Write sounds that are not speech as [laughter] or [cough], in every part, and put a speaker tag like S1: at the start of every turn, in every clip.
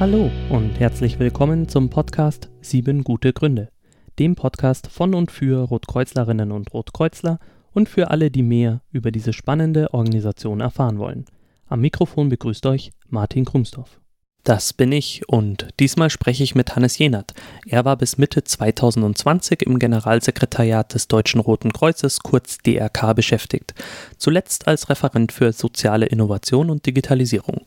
S1: Hallo und herzlich willkommen zum Podcast Sieben gute Gründe, dem Podcast von und für Rotkreuzlerinnen und Rotkreuzler und für alle, die mehr über diese spannende Organisation erfahren wollen. Am Mikrofon begrüßt euch Martin Krumsdorf. Das bin ich und diesmal spreche ich mit Hannes Jenert. Er war bis Mitte 2020 im Generalsekretariat des Deutschen Roten Kreuzes, kurz DRK, beschäftigt, zuletzt als Referent für soziale Innovation und Digitalisierung.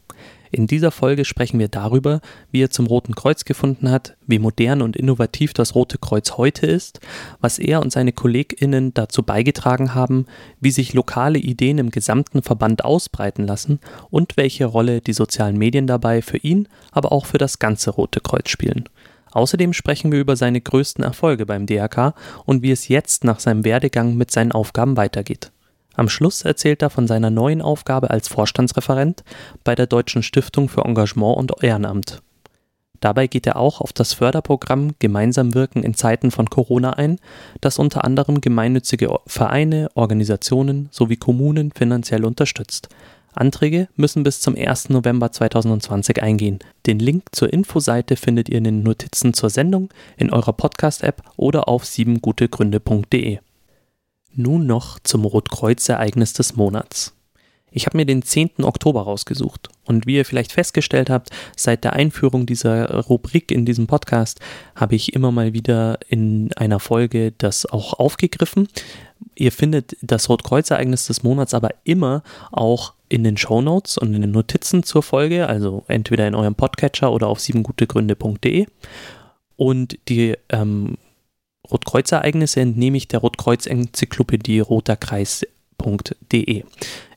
S1: In dieser Folge sprechen wir darüber, wie er zum Roten Kreuz gefunden hat, wie modern und innovativ das Rote Kreuz heute ist, was er und seine KollegInnen dazu beigetragen haben, wie sich lokale Ideen im gesamten Verband ausbreiten lassen und welche Rolle die sozialen Medien dabei für ihn, aber auch für das ganze Rote Kreuz spielen. Außerdem sprechen wir über seine größten Erfolge beim DRK und wie es jetzt nach seinem Werdegang mit seinen Aufgaben weitergeht. Am Schluss erzählt er von seiner neuen Aufgabe als Vorstandsreferent bei der Deutschen Stiftung für Engagement und Ehrenamt. Dabei geht er auch auf das Förderprogramm Gemeinsam wirken in Zeiten von Corona ein, das unter anderem gemeinnützige Vereine, Organisationen sowie Kommunen finanziell unterstützt. Anträge müssen bis zum 1. November 2020 eingehen. Den Link zur Infoseite findet ihr in den Notizen zur Sendung, in eurer Podcast-App oder auf siebengutegründe.de. Nun noch zum Rotkreuz-Ereignis des Monats. Ich habe mir den 10. Oktober rausgesucht und wie ihr vielleicht festgestellt habt, seit der Einführung dieser Rubrik in diesem Podcast habe ich immer mal wieder in einer Folge das auch aufgegriffen. Ihr findet das Rotkreuz-Ereignis des Monats aber immer auch in den Show Notes und in den Notizen zur Folge, also entweder in eurem Podcatcher oder auf siebengutegründe.de. Und die ähm, Rotkreuz-Ereignisse entnehme ich der Rotkreuz-Enzyklopädie roterkreis.de.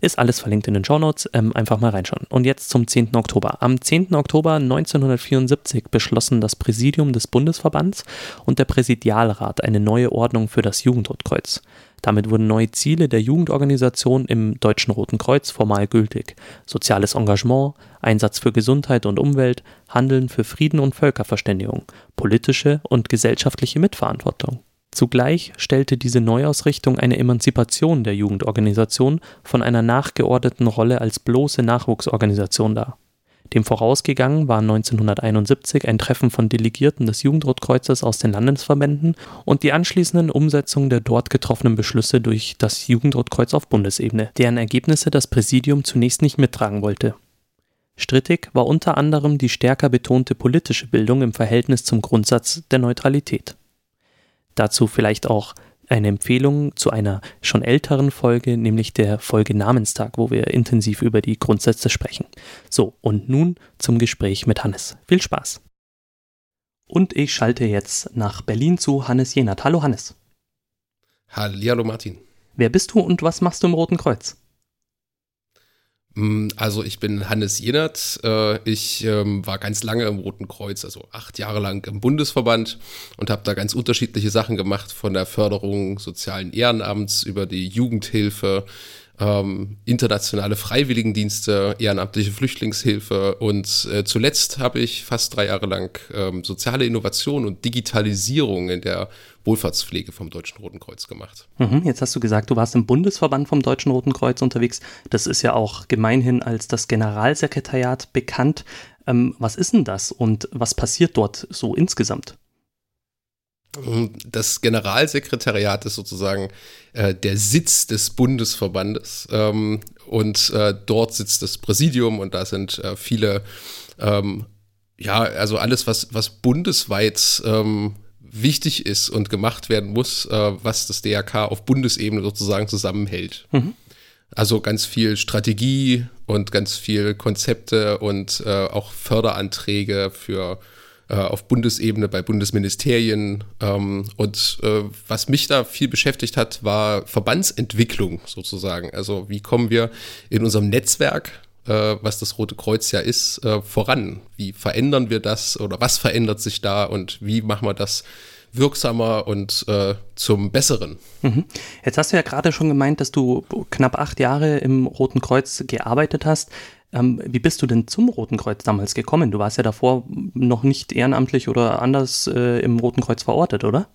S1: Ist alles verlinkt in den Shownotes, ähm, einfach mal reinschauen. Und jetzt zum 10. Oktober. Am 10. Oktober 1974 beschlossen das Präsidium des Bundesverbands und der Präsidialrat eine neue Ordnung für das Jugendrotkreuz. Damit wurden neue Ziele der Jugendorganisation im Deutschen Roten Kreuz formal gültig. Soziales Engagement, Einsatz für Gesundheit und Umwelt, Handeln für Frieden und Völkerverständigung, politische und gesellschaftliche Mitverantwortung. Zugleich stellte diese Neuausrichtung eine Emanzipation der Jugendorganisation von einer nachgeordneten Rolle als bloße Nachwuchsorganisation dar dem vorausgegangen war 1971 ein Treffen von Delegierten des Jugendrotkreuzes aus den Landesverbänden und die anschließenden Umsetzung der dort getroffenen Beschlüsse durch das Jugendrotkreuz auf Bundesebene, deren Ergebnisse das Präsidium zunächst nicht mittragen wollte. Strittig war unter anderem die stärker betonte politische Bildung im Verhältnis zum Grundsatz der Neutralität. Dazu vielleicht auch eine Empfehlung zu einer schon älteren Folge, nämlich der Folge Namenstag, wo wir intensiv über die Grundsätze sprechen. So, und nun zum Gespräch mit Hannes. Viel Spaß! Und ich schalte jetzt nach Berlin zu Hannes Jenert. Hallo Hannes.
S2: Hallo Martin.
S1: Wer bist du und was machst du im Roten Kreuz?
S2: Mm, also ich bin Hannes Jenert. Äh, ich ähm, war ganz lange im Roten Kreuz, also acht Jahre lang im Bundesverband und habe da ganz unterschiedliche Sachen gemacht, von der Förderung sozialen Ehrenamts über die Jugendhilfe, ähm, internationale Freiwilligendienste, ehrenamtliche Flüchtlingshilfe und äh, zuletzt habe ich fast drei Jahre lang ähm, soziale Innovation und Digitalisierung in der Wohlfahrtspflege vom Deutschen Roten Kreuz gemacht.
S1: Mhm, jetzt hast du gesagt, du warst im Bundesverband vom Deutschen Roten Kreuz unterwegs. Das ist ja auch gemeinhin als das Generalsekretariat bekannt. Ähm, was ist denn das und was passiert dort so insgesamt?
S2: Das Generalsekretariat ist sozusagen äh, der Sitz des Bundesverbandes ähm, und äh, dort sitzt das Präsidium und da sind äh, viele, ähm, ja, also alles, was, was bundesweit ähm, wichtig ist und gemacht werden muss, äh, was das DRK auf Bundesebene sozusagen zusammenhält. Mhm. Also ganz viel Strategie und ganz viel Konzepte und äh, auch Förderanträge für äh, auf Bundesebene bei Bundesministerien. Ähm, und äh, was mich da viel beschäftigt hat, war Verbandsentwicklung sozusagen. Also wie kommen wir in unserem Netzwerk äh, was das Rote Kreuz ja ist, äh, voran? Wie verändern wir das oder was verändert sich da und wie machen wir das wirksamer und äh, zum Besseren.
S1: Mhm. Jetzt hast du ja gerade schon gemeint, dass du knapp acht Jahre im Roten Kreuz gearbeitet hast. Ähm, wie bist du denn zum Roten Kreuz damals gekommen? Du warst ja davor noch nicht ehrenamtlich oder anders äh, im Roten Kreuz verortet, oder?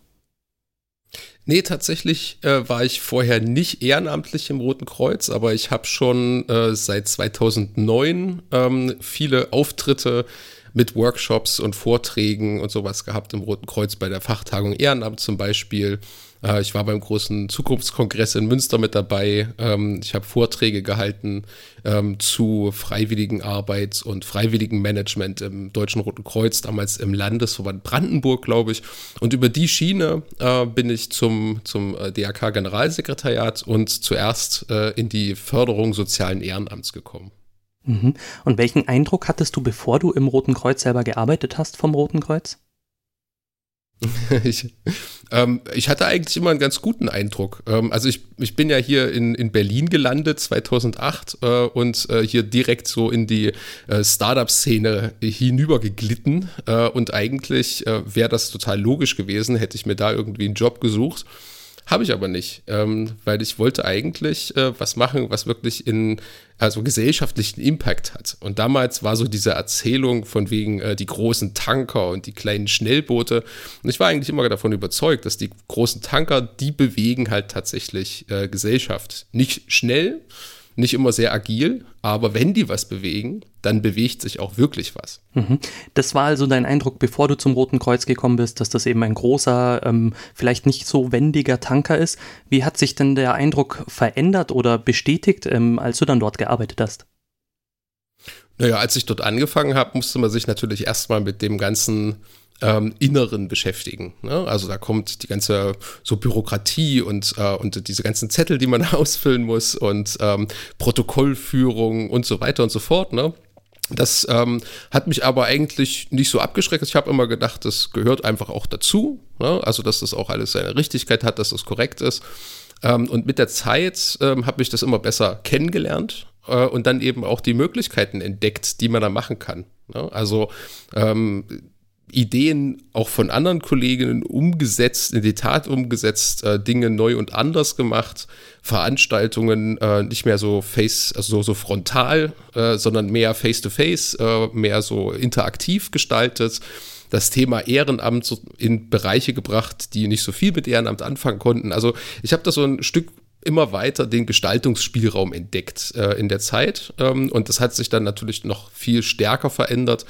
S2: Nee, tatsächlich äh, war ich vorher nicht ehrenamtlich im Roten Kreuz, aber ich habe schon äh, seit 2009 ähm, viele Auftritte mit Workshops und Vorträgen und sowas gehabt im Roten Kreuz bei der Fachtagung Ehrenamt zum Beispiel. Äh, ich war beim großen Zukunftskongress in Münster mit dabei. Ähm, ich habe Vorträge gehalten ähm, zu freiwilligen Arbeit und freiwilligen Management im Deutschen Roten Kreuz, damals im Landesverband Brandenburg, glaube ich. Und über die Schiene äh, bin ich zum, zum äh, DRK-Generalsekretariat und zuerst in die Förderung sozialen Ehrenamts gekommen.
S1: Mhm. Und welchen Eindruck hattest du, bevor du im Roten Kreuz selber gearbeitet hast vom Roten Kreuz? [laughs]
S2: ich, ähm, ich hatte eigentlich immer einen ganz guten Eindruck. Ähm, also ich, ich bin ja hier in, in Berlin gelandet 2008 äh, und äh, hier direkt so in die äh, Startup-Szene hinübergeglitten äh, und eigentlich äh, wäre das total logisch gewesen, hätte ich mir da irgendwie einen Job gesucht. Habe ich aber nicht, ähm, weil ich wollte eigentlich äh, was machen, was wirklich in also gesellschaftlichen Impact hat. Und damals war so diese Erzählung von wegen äh, die großen Tanker und die kleinen Schnellboote. Und ich war eigentlich immer davon überzeugt, dass die großen Tanker, die bewegen halt tatsächlich äh, Gesellschaft. Nicht schnell, nicht immer sehr agil, aber wenn die was bewegen, dann bewegt sich auch wirklich was.
S1: Mhm. Das war also dein Eindruck, bevor du zum Roten Kreuz gekommen bist, dass das eben ein großer, ähm, vielleicht nicht so wendiger Tanker ist. Wie hat sich denn der Eindruck verändert oder bestätigt, ähm, als du dann dort gearbeitet hast?
S2: Naja, als ich dort angefangen habe, musste man sich natürlich erstmal mit dem ganzen ähm, Inneren beschäftigen. Ne? Also da kommt die ganze so Bürokratie und, äh, und diese ganzen Zettel, die man [laughs] ausfüllen muss und ähm, Protokollführung und so weiter und so fort. Ne? Das ähm, hat mich aber eigentlich nicht so abgeschreckt. Ich habe immer gedacht, das gehört einfach auch dazu. Ne? Also, dass das auch alles seine Richtigkeit hat, dass das korrekt ist. Ähm, und mit der Zeit ähm, habe ich das immer besser kennengelernt äh, und dann eben auch die Möglichkeiten entdeckt, die man da machen kann. Ne? Also ähm, Ideen auch von anderen Kolleginnen umgesetzt, in die Tat umgesetzt, äh, Dinge neu und anders gemacht, Veranstaltungen äh, nicht mehr so face, also so, frontal, äh, sondern mehr face to face, äh, mehr so interaktiv gestaltet. Das Thema Ehrenamt in Bereiche gebracht, die nicht so viel mit Ehrenamt anfangen konnten. Also ich habe da so ein Stück immer weiter den Gestaltungsspielraum entdeckt äh, in der Zeit. Ähm, und das hat sich dann natürlich noch viel stärker verändert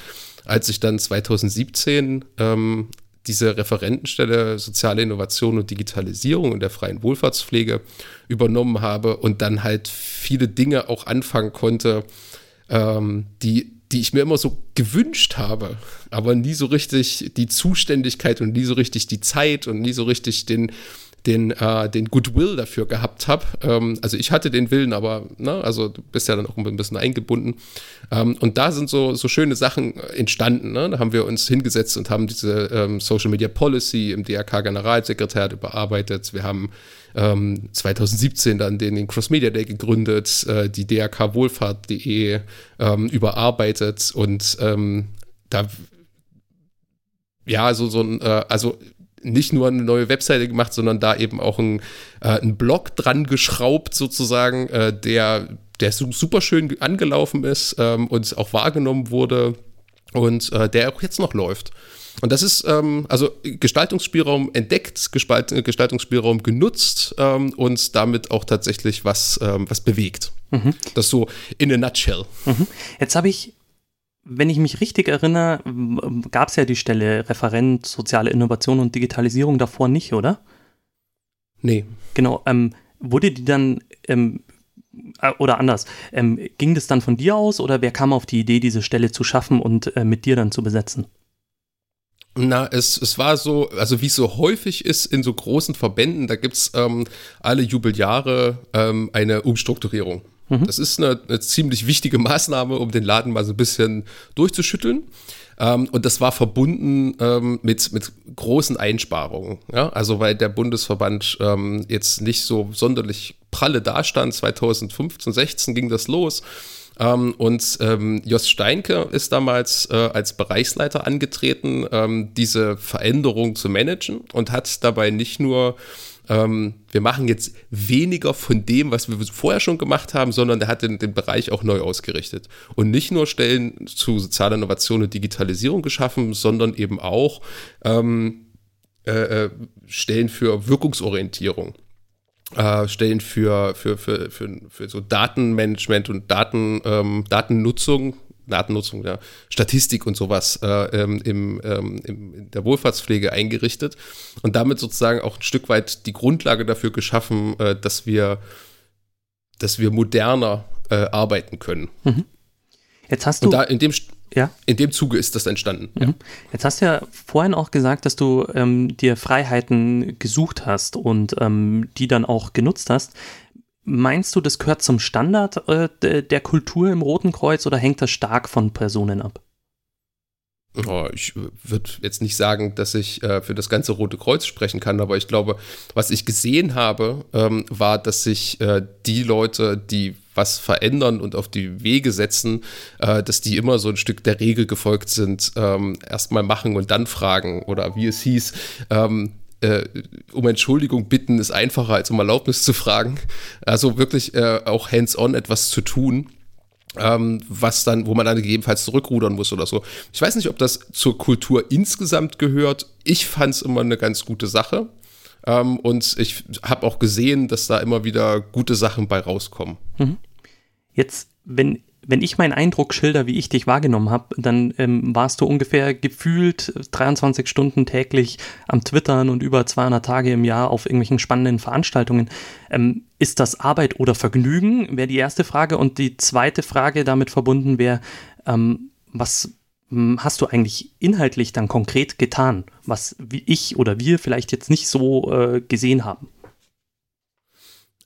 S2: als ich dann 2017 ähm, diese Referentenstelle Soziale Innovation und Digitalisierung in der freien Wohlfahrtspflege übernommen habe und dann halt viele Dinge auch anfangen konnte, ähm, die, die ich mir immer so gewünscht habe, aber nie so richtig die Zuständigkeit und nie so richtig die Zeit und nie so richtig den, den, äh, den Goodwill dafür gehabt habe. Ähm, also ich hatte den Willen, aber ne, also du bist ja dann auch ein bisschen eingebunden. Ähm, und da sind so, so schöne Sachen entstanden. Ne? Da haben wir uns hingesetzt und haben diese ähm, Social Media Policy im DRK-Generalsekretariat überarbeitet. Wir haben 2017 ähm, dann den, den Cross Media Day gegründet, äh, die drkwohlfahrt.de ähm, überarbeitet und ähm, da ja, so, so ein, äh, also nicht nur eine neue Webseite gemacht, sondern da eben auch ein, äh, einen Blog dran geschraubt, sozusagen, äh, der, der super schön angelaufen ist ähm, und auch wahrgenommen wurde und äh, der auch jetzt noch läuft. Und das ist ähm, also Gestaltungsspielraum entdeckt, Gespalt, Gestaltungsspielraum genutzt ähm, und damit auch tatsächlich was, ähm, was bewegt. Mhm. Das so in a nutshell.
S1: Mhm. Jetzt habe ich wenn ich mich richtig erinnere, gab es ja die Stelle Referent Soziale Innovation und Digitalisierung davor nicht, oder?
S2: Nee.
S1: Genau. Ähm, wurde die dann, ähm, äh, oder anders, ähm, ging das dann von dir aus oder wer kam auf die Idee, diese Stelle zu schaffen und äh, mit dir dann zu besetzen?
S2: Na, es, es war so, also wie es so häufig ist in so großen Verbänden, da gibt es ähm, alle Jubeljahre ähm, eine Umstrukturierung. Mhm. Das ist eine, eine, ziemlich wichtige [laughs] Maßnahme, um den Laden mal so ein bisschen durchzuschütteln. Ähm, und das war verbunden ähm, mit, mit großen Einsparungen. Ja? Also weil der Bundesverband ähm, jetzt nicht so sonderlich pralle dastand. 2015, 16 ging das los. Ähm, und ähm, Jos Steinke ist damals äh, als Bereichsleiter angetreten, ähm, diese Veränderung zu managen und hat dabei nicht nur ähm, wir machen jetzt weniger von dem, was wir vorher schon gemacht haben, sondern der hat den, den Bereich auch neu ausgerichtet. Und nicht nur Stellen zu sozialer Innovation und Digitalisierung geschaffen, sondern eben auch ähm, äh, äh, Stellen für Wirkungsorientierung. Äh, Stellen für, für, für, für, für so Datenmanagement und Daten, ähm, Datennutzung, Datennutzung, ja, Statistik und sowas äh, ähm, im, ähm, im, in der Wohlfahrtspflege eingerichtet und damit sozusagen auch ein Stück weit die Grundlage dafür geschaffen, äh, dass wir, dass wir moderner äh, arbeiten können. Mhm.
S1: Jetzt hast du.
S2: Und da in dem, ja? in dem Zuge ist das entstanden. Mhm. Ja.
S1: Jetzt hast du ja vorhin auch gesagt, dass du ähm, dir Freiheiten gesucht hast und ähm, die dann auch genutzt hast. Meinst du, das gehört zum Standard äh, der Kultur im Roten Kreuz oder hängt das stark von Personen ab?
S2: Oh, ich würde jetzt nicht sagen, dass ich äh, für das ganze Rote Kreuz sprechen kann, aber ich glaube, was ich gesehen habe, ähm, war, dass sich äh, die Leute, die was verändern und auf die Wege setzen, äh, dass die immer so ein Stück der Regel gefolgt sind, ähm, erstmal machen und dann fragen oder wie es hieß, ähm, äh, um Entschuldigung bitten ist einfacher als um Erlaubnis zu fragen. Also wirklich äh, auch hands-on etwas zu tun. Ähm, was dann, wo man dann gegebenenfalls zurückrudern muss oder so. Ich weiß nicht, ob das zur Kultur insgesamt gehört. Ich fand es immer eine ganz gute Sache. Ähm, und ich habe auch gesehen, dass da immer wieder gute Sachen bei rauskommen. Mhm.
S1: Jetzt, wenn wenn ich meinen Eindruck schilder, wie ich dich wahrgenommen habe, dann ähm, warst du ungefähr gefühlt 23 Stunden täglich am Twittern und über 200 Tage im Jahr auf irgendwelchen spannenden Veranstaltungen. Ähm, ist das Arbeit oder Vergnügen, wäre die erste Frage. Und die zweite Frage damit verbunden wäre, ähm, was hm, hast du eigentlich inhaltlich dann konkret getan, was ich oder wir vielleicht jetzt nicht so äh, gesehen haben?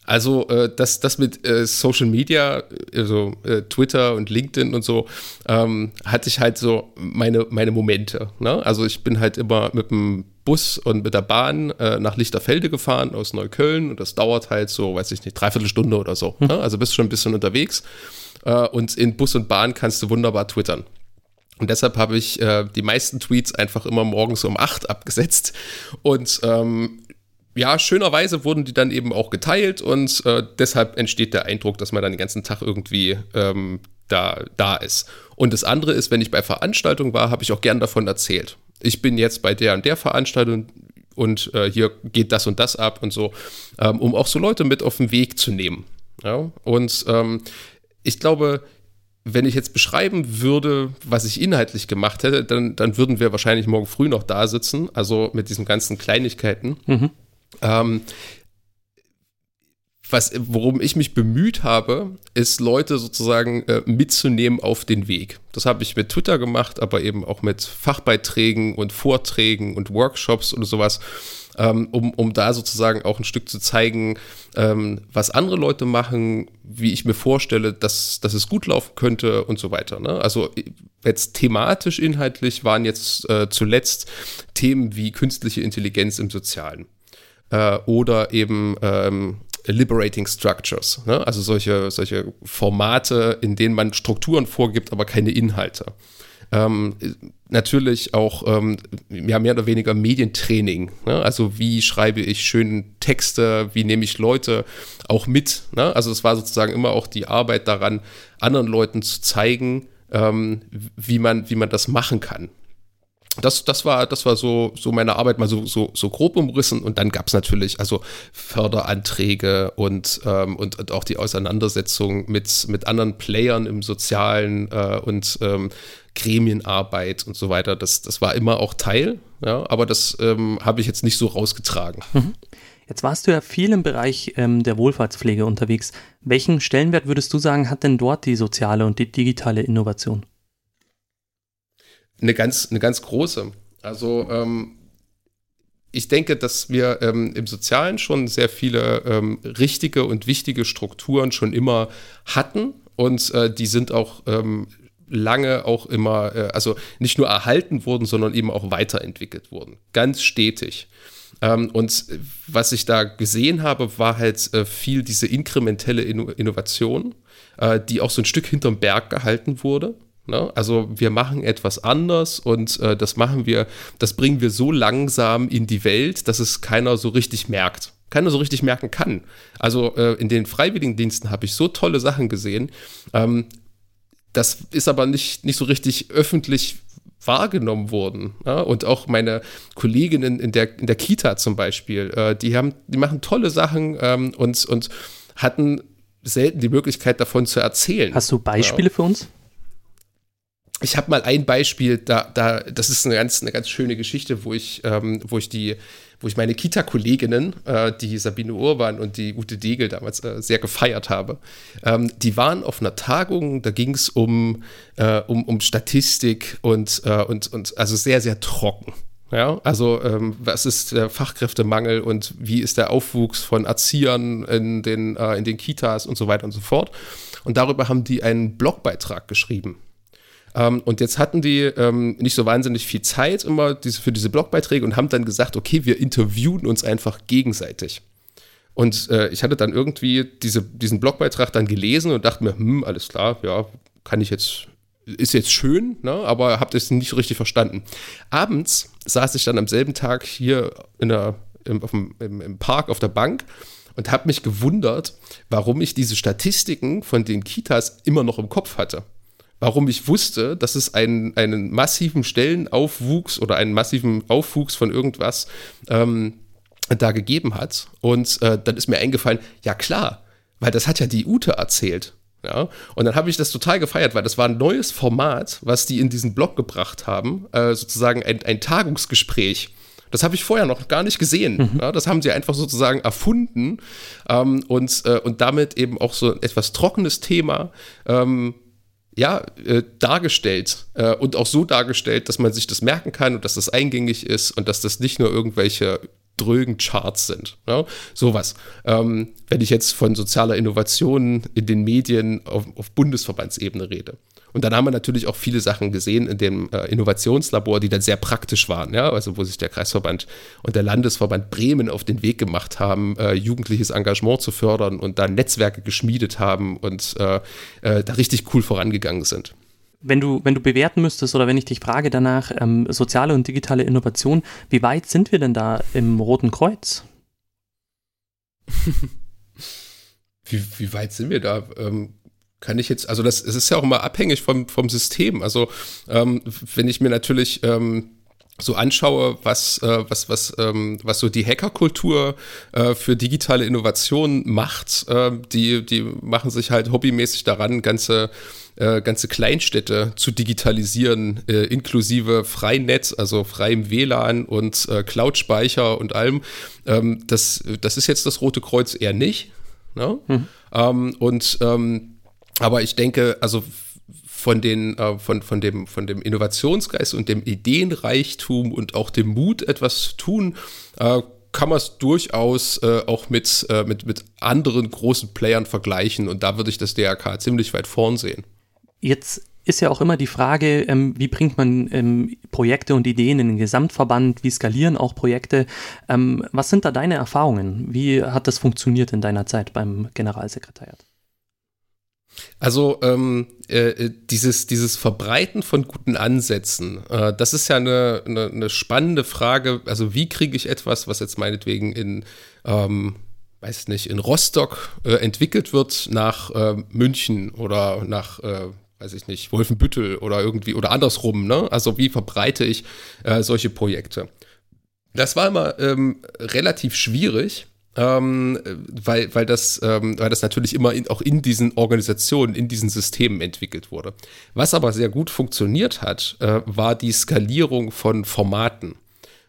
S2: Also äh, das, das mit äh, Social Media, also äh, Twitter und LinkedIn und so, ähm, hatte ich halt so meine, meine Momente. Ne? Also ich bin halt immer mit dem Bus und mit der Bahn äh, nach Lichterfelde gefahren aus Neukölln und das dauert halt so, weiß ich nicht, dreiviertel Stunde oder so. Ne? Also bist schon ein bisschen unterwegs äh, und in Bus und Bahn kannst du wunderbar twittern. Und deshalb habe ich äh, die meisten Tweets einfach immer morgens um acht abgesetzt und ähm, ja, schönerweise wurden die dann eben auch geteilt und äh, deshalb entsteht der Eindruck, dass man dann den ganzen Tag irgendwie ähm, da, da ist. Und das andere ist, wenn ich bei Veranstaltungen war, habe ich auch gern davon erzählt. Ich bin jetzt bei der und der Veranstaltung und äh, hier geht das und das ab und so, ähm, um auch so Leute mit auf den Weg zu nehmen. Ja? Und ähm, ich glaube, wenn ich jetzt beschreiben würde, was ich inhaltlich gemacht hätte, dann, dann würden wir wahrscheinlich morgen früh noch da sitzen, also mit diesen ganzen Kleinigkeiten. Mhm. Ähm, was, worum ich mich bemüht habe, ist Leute sozusagen äh, mitzunehmen auf den Weg. Das habe ich mit Twitter gemacht, aber eben auch mit Fachbeiträgen und Vorträgen und Workshops und sowas, ähm, um, um da sozusagen auch ein Stück zu zeigen, ähm, was andere Leute machen, wie ich mir vorstelle, dass, dass es gut laufen könnte und so weiter. Ne? Also jetzt thematisch, inhaltlich waren jetzt äh, zuletzt Themen wie künstliche Intelligenz im Sozialen äh, oder eben ähm, Liberating Structures, ne? also solche, solche Formate, in denen man Strukturen vorgibt, aber keine Inhalte. Ähm, natürlich auch ähm, ja, mehr oder weniger Medientraining. Ne? Also wie schreibe ich schöne Texte, wie nehme ich Leute auch mit. Ne? Also es war sozusagen immer auch die Arbeit daran, anderen Leuten zu zeigen, ähm, wie, man, wie man das machen kann das, das war, das war so, so meine Arbeit mal so, so, so grob umrissen. Und dann gab es natürlich also Förderanträge und, ähm, und, und, auch die Auseinandersetzung mit, mit anderen Playern im Sozialen äh, und ähm, Gremienarbeit und so weiter. Das, das war immer auch Teil, ja, aber das ähm, habe ich jetzt nicht so rausgetragen. Mhm.
S1: Jetzt warst du ja viel im Bereich ähm, der Wohlfahrtspflege unterwegs. Welchen Stellenwert würdest du sagen, hat denn dort die soziale und die digitale Innovation?
S2: Eine ganz, eine ganz große. Also ähm, ich denke, dass wir ähm, im Sozialen schon sehr viele ähm, richtige und wichtige Strukturen schon immer hatten und äh, die sind auch ähm, lange auch immer, äh, also nicht nur erhalten worden, sondern eben auch weiterentwickelt worden. Ganz stetig. Ähm, und was ich da gesehen habe, war halt äh, viel diese inkrementelle Inno Innovation, äh, die auch so ein Stück hinterm Berg gehalten wurde. Ne? Also wir machen etwas anders und äh, das machen wir, das bringen wir so langsam in die Welt, dass es keiner so richtig merkt. Keiner so richtig merken kann. Also äh, in den Freiwilligendiensten habe ich so tolle Sachen gesehen. Ähm, das ist aber nicht, nicht so richtig öffentlich wahrgenommen wurden. Ja? Und auch meine Kolleginnen in der, in der Kita zum Beispiel, äh, die haben, die machen tolle Sachen ähm, und, und hatten selten die Möglichkeit davon zu erzählen.
S1: Hast du Beispiele ja. für uns?
S2: Ich habe mal ein Beispiel, da, da, das ist eine ganz, eine ganz schöne Geschichte, wo ich, ähm, wo ich die, wo ich meine Kita-Kolleginnen, äh, die Sabine Urban und die Ute Degel damals äh, sehr gefeiert habe. Ähm, die waren auf einer Tagung, da ging es um, äh, um, um Statistik und, äh, und, und also sehr, sehr trocken. Ja, also ähm, was ist der Fachkräftemangel und wie ist der Aufwuchs von Erziehern in den, äh, in den Kitas und so weiter und so fort. Und darüber haben die einen Blogbeitrag geschrieben. Ähm, und jetzt hatten die ähm, nicht so wahnsinnig viel Zeit immer diese, für diese Blogbeiträge und haben dann gesagt, okay, wir interviewen uns einfach gegenseitig. Und äh, ich hatte dann irgendwie diese, diesen Blogbeitrag dann gelesen und dachte mir, hm, alles klar, ja, kann ich jetzt, ist jetzt schön, ne, aber habe das nicht richtig verstanden. Abends saß ich dann am selben Tag hier in der, im, dem, im, im Park auf der Bank und habe mich gewundert, warum ich diese Statistiken von den Kitas immer noch im Kopf hatte warum ich wusste, dass es einen, einen massiven Stellenaufwuchs oder einen massiven Aufwuchs von irgendwas ähm, da gegeben hat. Und äh, dann ist mir eingefallen, ja klar, weil das hat ja die Ute erzählt. Ja, und dann habe ich das total gefeiert, weil das war ein neues Format, was die in diesen Blog gebracht haben, äh, sozusagen ein, ein Tagungsgespräch. Das habe ich vorher noch gar nicht gesehen. Mhm. Ja, das haben sie einfach sozusagen erfunden ähm, und, äh, und damit eben auch so ein etwas trockenes Thema ähm, ja, äh, dargestellt äh, und auch so dargestellt, dass man sich das merken kann und dass das eingängig ist und dass das nicht nur irgendwelche drögen Charts sind. Ja? Sowas. Ähm, wenn ich jetzt von sozialer Innovation in den Medien auf, auf Bundesverbandsebene rede. Und dann haben wir natürlich auch viele Sachen gesehen in dem äh, Innovationslabor, die dann sehr praktisch waren, ja, also wo sich der Kreisverband und der Landesverband Bremen auf den Weg gemacht haben, äh, jugendliches Engagement zu fördern und da Netzwerke geschmiedet haben und äh, äh, da richtig cool vorangegangen sind.
S1: Wenn du, wenn du bewerten müsstest oder wenn ich dich frage danach, ähm, soziale und digitale Innovation, wie weit sind wir denn da im Roten Kreuz? [laughs]
S2: wie, wie weit sind wir da? Ähm, kann ich jetzt, also das es ist ja auch immer abhängig vom, vom System. Also ähm, wenn ich mir natürlich ähm, so anschaue, was, äh, was, was, ähm, was so die Hackerkultur äh, für digitale Innovation macht, äh, die, die machen sich halt hobbymäßig daran, ganze, äh, ganze Kleinstädte zu digitalisieren, äh, inklusive Freinetz, also freiem WLAN und äh, Cloud-Speicher und allem. Ähm, das, das ist jetzt das Rote Kreuz eher nicht. Ne? Mhm. Ähm, und ähm, aber ich denke, also von, den, äh, von, von, dem, von dem Innovationsgeist und dem Ideenreichtum und auch dem Mut, etwas zu tun, äh, kann man es durchaus äh, auch mit, äh, mit, mit anderen großen Playern vergleichen. Und da würde ich das DRK ziemlich weit vorn sehen.
S1: Jetzt ist ja auch immer die Frage, ähm, wie bringt man ähm, Projekte und Ideen in den Gesamtverband, wie skalieren auch Projekte. Ähm, was sind da deine Erfahrungen? Wie hat das funktioniert in deiner Zeit beim Generalsekretariat?
S2: Also ähm, äh, dieses, dieses Verbreiten von guten Ansätzen, äh, das ist ja eine, eine, eine, spannende Frage. Also wie kriege ich etwas, was jetzt meinetwegen in, ähm, weiß nicht, in Rostock äh, entwickelt wird, nach äh, München oder nach äh, weiß ich nicht, Wolfenbüttel oder irgendwie oder andersrum, ne? Also wie verbreite ich äh, solche Projekte? Das war immer ähm, relativ schwierig, ähm, weil, weil, das, ähm, weil das natürlich immer in, auch in diesen Organisationen, in diesen Systemen entwickelt wurde. Was aber sehr gut funktioniert hat, äh, war die Skalierung von Formaten.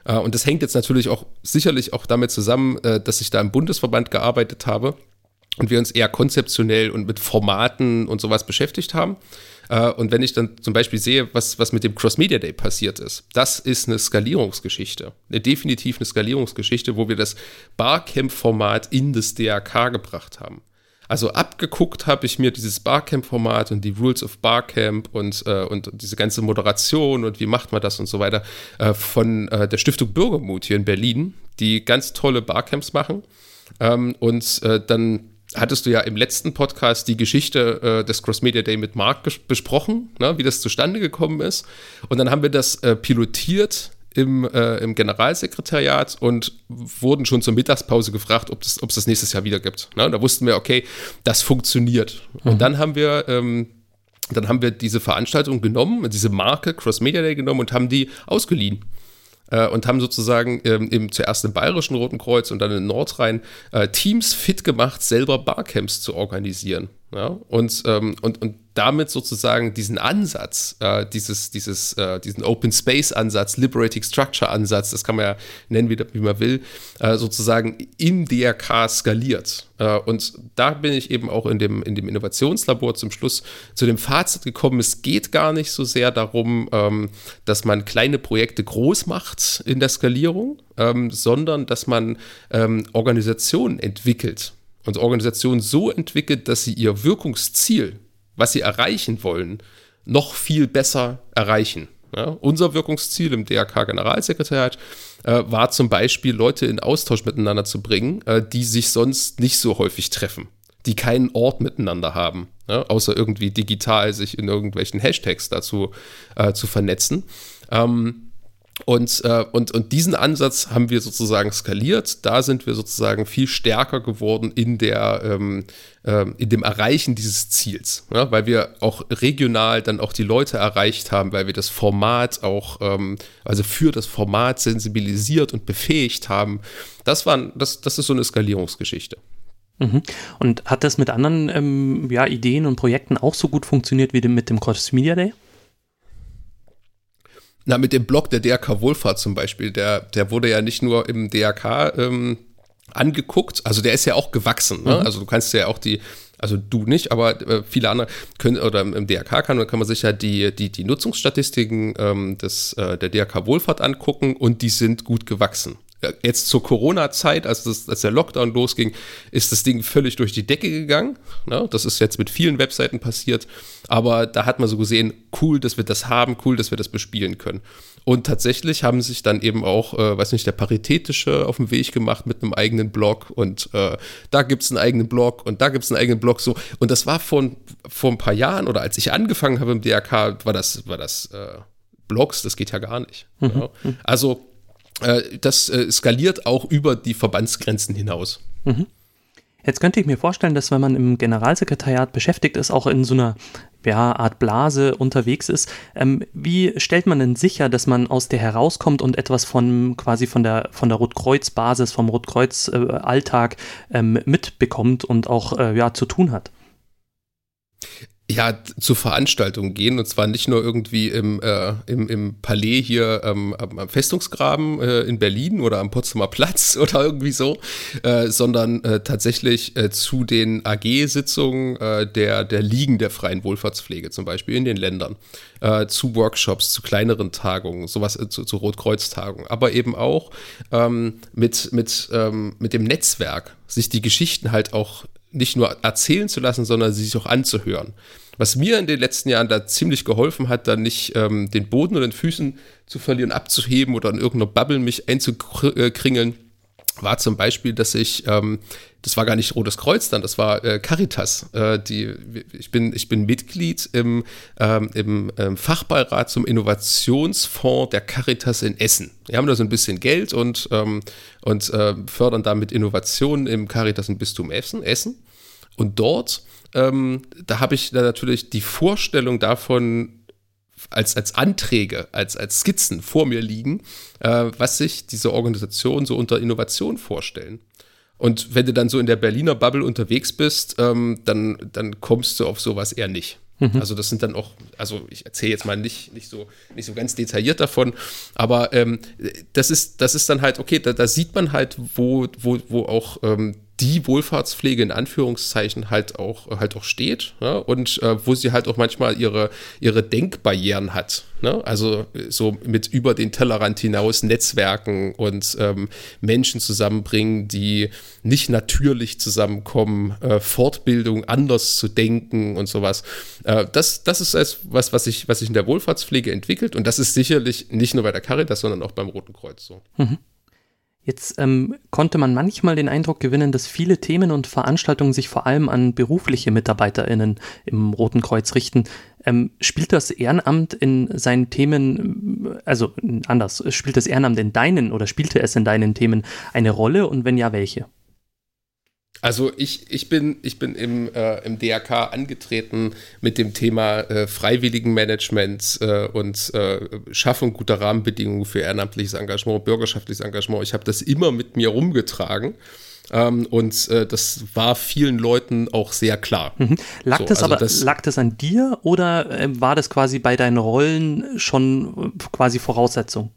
S2: Äh, und das hängt jetzt natürlich auch sicherlich auch damit zusammen, äh, dass ich da im Bundesverband gearbeitet habe und wir uns eher konzeptionell und mit Formaten und sowas beschäftigt haben. Äh, und wenn ich dann zum Beispiel sehe, was, was mit dem Cross-Media Day passiert ist, das ist eine Skalierungsgeschichte. Eine definitiv eine Skalierungsgeschichte, wo wir das Barcamp-Format in das DRK gebracht haben. Also abgeguckt habe ich mir dieses Barcamp-Format und die Rules of Barcamp und, äh, und diese ganze Moderation und wie macht man das und so weiter äh, von äh, der Stiftung Bürgermut hier in Berlin, die ganz tolle Barcamps machen. Ähm, und äh, dann hattest du ja im letzten Podcast die Geschichte äh, des Cross Media Day mit Marc besprochen, ne, wie das zustande gekommen ist. Und dann haben wir das äh, pilotiert im, äh, im Generalsekretariat und wurden schon zur Mittagspause gefragt, ob es das, das nächstes Jahr wieder gibt. Ne? Und da wussten wir, okay, das funktioniert. Mhm. Und dann haben wir ähm, dann haben wir diese Veranstaltung genommen, diese Marke Cross Media Day genommen und haben die ausgeliehen äh, und haben sozusagen ähm, im, zuerst im Bayerischen Roten Kreuz und dann in Nordrhein äh, Teams fit gemacht, selber Barcamps zu organisieren. Ja? Und, ähm, und, und damit sozusagen diesen Ansatz, äh, dieses, dieses, äh, diesen Open Space Ansatz, Liberating Structure Ansatz, das kann man ja nennen, wie, wie man will, äh, sozusagen im DRK skaliert. Äh, und da bin ich eben auch in dem, in dem Innovationslabor zum Schluss zu dem Fazit gekommen, es geht gar nicht so sehr darum, ähm, dass man kleine Projekte groß macht in der Skalierung, ähm, sondern dass man ähm, Organisationen entwickelt und Organisationen so entwickelt, dass sie ihr Wirkungsziel was sie erreichen wollen, noch viel besser erreichen. Ja, unser Wirkungsziel im DRK-Generalsekretariat äh, war zum Beispiel, Leute in Austausch miteinander zu bringen, äh, die sich sonst nicht so häufig treffen, die keinen Ort miteinander haben, ja, außer irgendwie digital sich in irgendwelchen Hashtags dazu äh, zu vernetzen. Ähm, und, äh, und, und diesen Ansatz haben wir sozusagen skaliert. Da sind wir sozusagen viel stärker geworden in, der, ähm, äh, in dem Erreichen dieses Ziels, ja? weil wir auch regional dann auch die Leute erreicht haben, weil wir das Format auch, ähm, also für das Format sensibilisiert und befähigt haben. Das, waren, das, das ist so eine Skalierungsgeschichte.
S1: Mhm. Und hat das mit anderen ähm, ja, Ideen und Projekten auch so gut funktioniert wie mit dem Cross Media Day?
S2: Na, mit dem Blog der DRK Wohlfahrt zum Beispiel, der, der wurde ja nicht nur im DRK ähm, angeguckt, also der ist ja auch gewachsen. Ne? Mhm. Also du kannst ja auch die, also du nicht, aber äh, viele andere können, oder im DRK kann, kann man sich ja die, die, die Nutzungsstatistiken ähm, des, äh, der DRK Wohlfahrt angucken und die sind gut gewachsen jetzt zur Corona-Zeit, als, das, als der Lockdown losging, ist das Ding völlig durch die Decke gegangen. Ne? Das ist jetzt mit vielen Webseiten passiert. Aber da hat man so gesehen, cool, dass wir das haben, cool, dass wir das bespielen können. Und tatsächlich haben sich dann eben auch, äh, weiß nicht, der Paritätische auf den Weg gemacht mit einem eigenen Blog und äh, da gibt es einen eigenen Blog und da gibt es einen eigenen Blog so. Und das war vor, vor ein paar Jahren oder als ich angefangen habe im DRK, war das, war das äh, Blogs, das geht ja gar nicht. Mhm. Ja. Also das äh, skaliert auch über die Verbandsgrenzen hinaus. Mhm.
S1: Jetzt könnte ich mir vorstellen, dass wenn man im Generalsekretariat beschäftigt ist, auch in so einer ja, Art Blase unterwegs ist, ähm, wie stellt man denn sicher, dass man aus der herauskommt und etwas von quasi von der von der Rotkreuz-Basis, vom Rotkreuz-Alltag äh, ähm, mitbekommt und auch äh, ja zu tun hat?
S2: Ja, zu Veranstaltungen gehen und zwar nicht nur irgendwie im, äh, im, im Palais hier ähm, am Festungsgraben äh, in Berlin oder am Potsdamer Platz [laughs] oder irgendwie so, äh, sondern äh, tatsächlich äh, zu den AG-Sitzungen äh, der, der Ligen der freien Wohlfahrtspflege, zum Beispiel in den Ländern, zu Workshops, zu kleineren Tagungen, sowas zu, zu Rotkreuz-Tagungen, aber eben auch ähm, mit, mit, ähm, mit dem Netzwerk, sich die Geschichten halt auch nicht nur erzählen zu lassen, sondern sie sich auch anzuhören. Was mir in den letzten Jahren da ziemlich geholfen hat, dann nicht ähm, den Boden oder den Füßen zu verlieren, abzuheben oder in irgendeiner Bubble mich einzukringeln, war zum Beispiel, dass ich, ähm, das war gar nicht Rotes Kreuz dann, das war äh, Caritas. Äh, die, ich, bin, ich bin Mitglied im, ähm, im ähm, Fachbeirat zum Innovationsfonds der Caritas in Essen. Wir haben da so ein bisschen Geld und, ähm, und äh, fördern damit Innovationen im Caritas im Bistum Essen. Essen. Und dort, ähm, da habe ich dann natürlich die Vorstellung davon, als, als Anträge, als, als Skizzen vor mir liegen, äh, was sich diese Organisationen so unter Innovation vorstellen. Und wenn du dann so in der Berliner Bubble unterwegs bist, ähm, dann, dann kommst du auf sowas eher nicht. Mhm. Also das sind dann auch, also ich erzähle jetzt mal nicht, nicht, so, nicht so ganz detailliert davon, aber ähm, das, ist, das ist dann halt, okay, da, da sieht man halt, wo, wo, wo auch ähm, die Wohlfahrtspflege in Anführungszeichen halt auch, halt auch steht ja, und äh, wo sie halt auch manchmal ihre, ihre Denkbarrieren hat. Ne? Also so mit über den Tellerrand hinaus Netzwerken und ähm, Menschen zusammenbringen, die nicht natürlich zusammenkommen, äh, Fortbildung anders zu denken und sowas. Äh, das, das ist etwas, was sich was sich in der Wohlfahrtspflege entwickelt und das ist sicherlich nicht nur bei der Caritas, sondern auch beim Roten Kreuz so. Mhm.
S1: Jetzt ähm, konnte man manchmal den Eindruck gewinnen, dass viele Themen und Veranstaltungen sich vor allem an berufliche MitarbeiterInnen im Roten Kreuz richten. Ähm, spielt das Ehrenamt in seinen Themen, also anders, spielt das Ehrenamt in deinen oder spielte es in deinen Themen eine Rolle und wenn ja, welche?
S2: Also ich, ich bin, ich bin im, äh, im DRK angetreten mit dem Thema äh, Freiwilligenmanagement äh, und äh, Schaffung guter Rahmenbedingungen für ehrenamtliches Engagement, bürgerschaftliches Engagement. Ich habe das immer mit mir rumgetragen. Ähm, und äh, das war vielen Leuten auch sehr klar.
S1: Mhm. Lag so, das also aber das, lag das an dir oder äh, war das quasi bei deinen Rollen schon quasi Voraussetzung?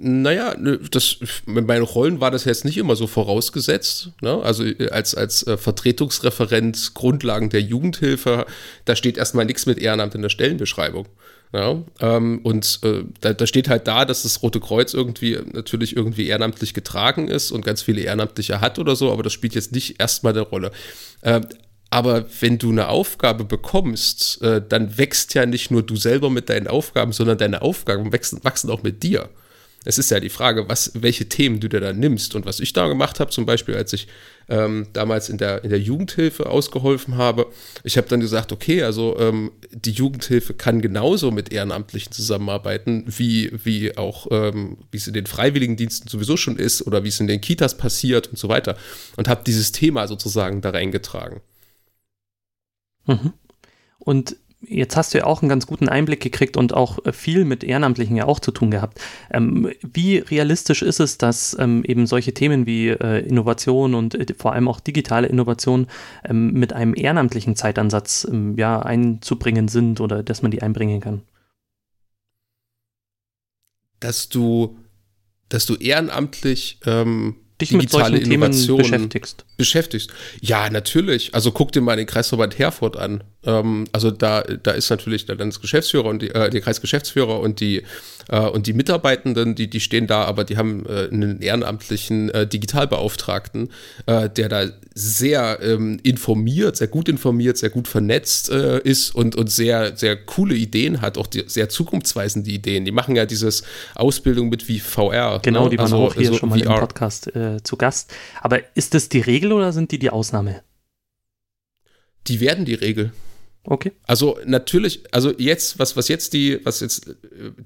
S2: Naja, das, mit meinen Rollen war das jetzt nicht immer so vorausgesetzt. Ne? Also äh, als, als äh, Vertretungsreferent Grundlagen der Jugendhilfe, da steht erstmal nichts mit Ehrenamt in der Stellenbeschreibung. Ja, ähm, und äh, da, da, steht halt da, dass das Rote Kreuz irgendwie natürlich irgendwie ehrenamtlich getragen ist und ganz viele Ehrenamtliche hat oder so, aber das spielt jetzt nicht erstmal eine Rolle. Äh, aber wenn du eine Aufgabe bekommst, dann wächst ja nicht nur du selber mit deinen Aufgaben, sondern deine Aufgaben wachsen, wachsen auch mit dir es ist ja die Frage, was, welche Themen du dir da nimmst. Und was ich da gemacht habe, zum Beispiel, als ich ähm, damals in der, in der Jugendhilfe ausgeholfen habe, ich habe dann gesagt, okay, also ähm, die Jugendhilfe kann genauso mit Ehrenamtlichen zusammenarbeiten, wie, wie auch, ähm, wie es in den Freiwilligendiensten sowieso schon ist oder wie es in den Kitas passiert und so weiter. Und habe dieses Thema sozusagen da reingetragen.
S1: Mhm. Und jetzt hast du ja auch einen ganz guten Einblick gekriegt und auch äh, viel mit Ehrenamtlichen ja auch zu tun gehabt. Ähm, wie realistisch ist es, dass ähm, eben solche Themen wie äh, Innovation und äh, vor allem auch digitale Innovation ähm, mit einem ehrenamtlichen Zeitansatz ähm, ja einzubringen sind oder dass man die einbringen kann?
S2: Dass du, dass du ehrenamtlich ähm,
S1: dich mit solchen Themen beschäftigst.
S2: Beschäftigst. Ja, natürlich. Also guck dir mal den Kreisverband Herford an. Ähm, also da, da ist natürlich der Landesgeschäftsführer und die, äh, der Kreisgeschäftsführer und die äh, und die Mitarbeitenden, die, die stehen da, aber die haben äh, einen ehrenamtlichen äh, Digitalbeauftragten, äh, der da sehr ähm, informiert, sehr gut informiert, sehr gut vernetzt äh, ist und, und sehr, sehr coole Ideen hat, auch die, sehr zukunftsweisende Ideen. Die machen ja dieses Ausbildung mit wie VR.
S1: Genau, ne? die waren also, auch hier also schon mal VR. im Podcast zu Gast. Aber ist das die Regel oder sind die die Ausnahme?
S2: Die werden die Regel.
S1: Okay.
S2: Also natürlich, also jetzt, was, was jetzt die, was jetzt äh,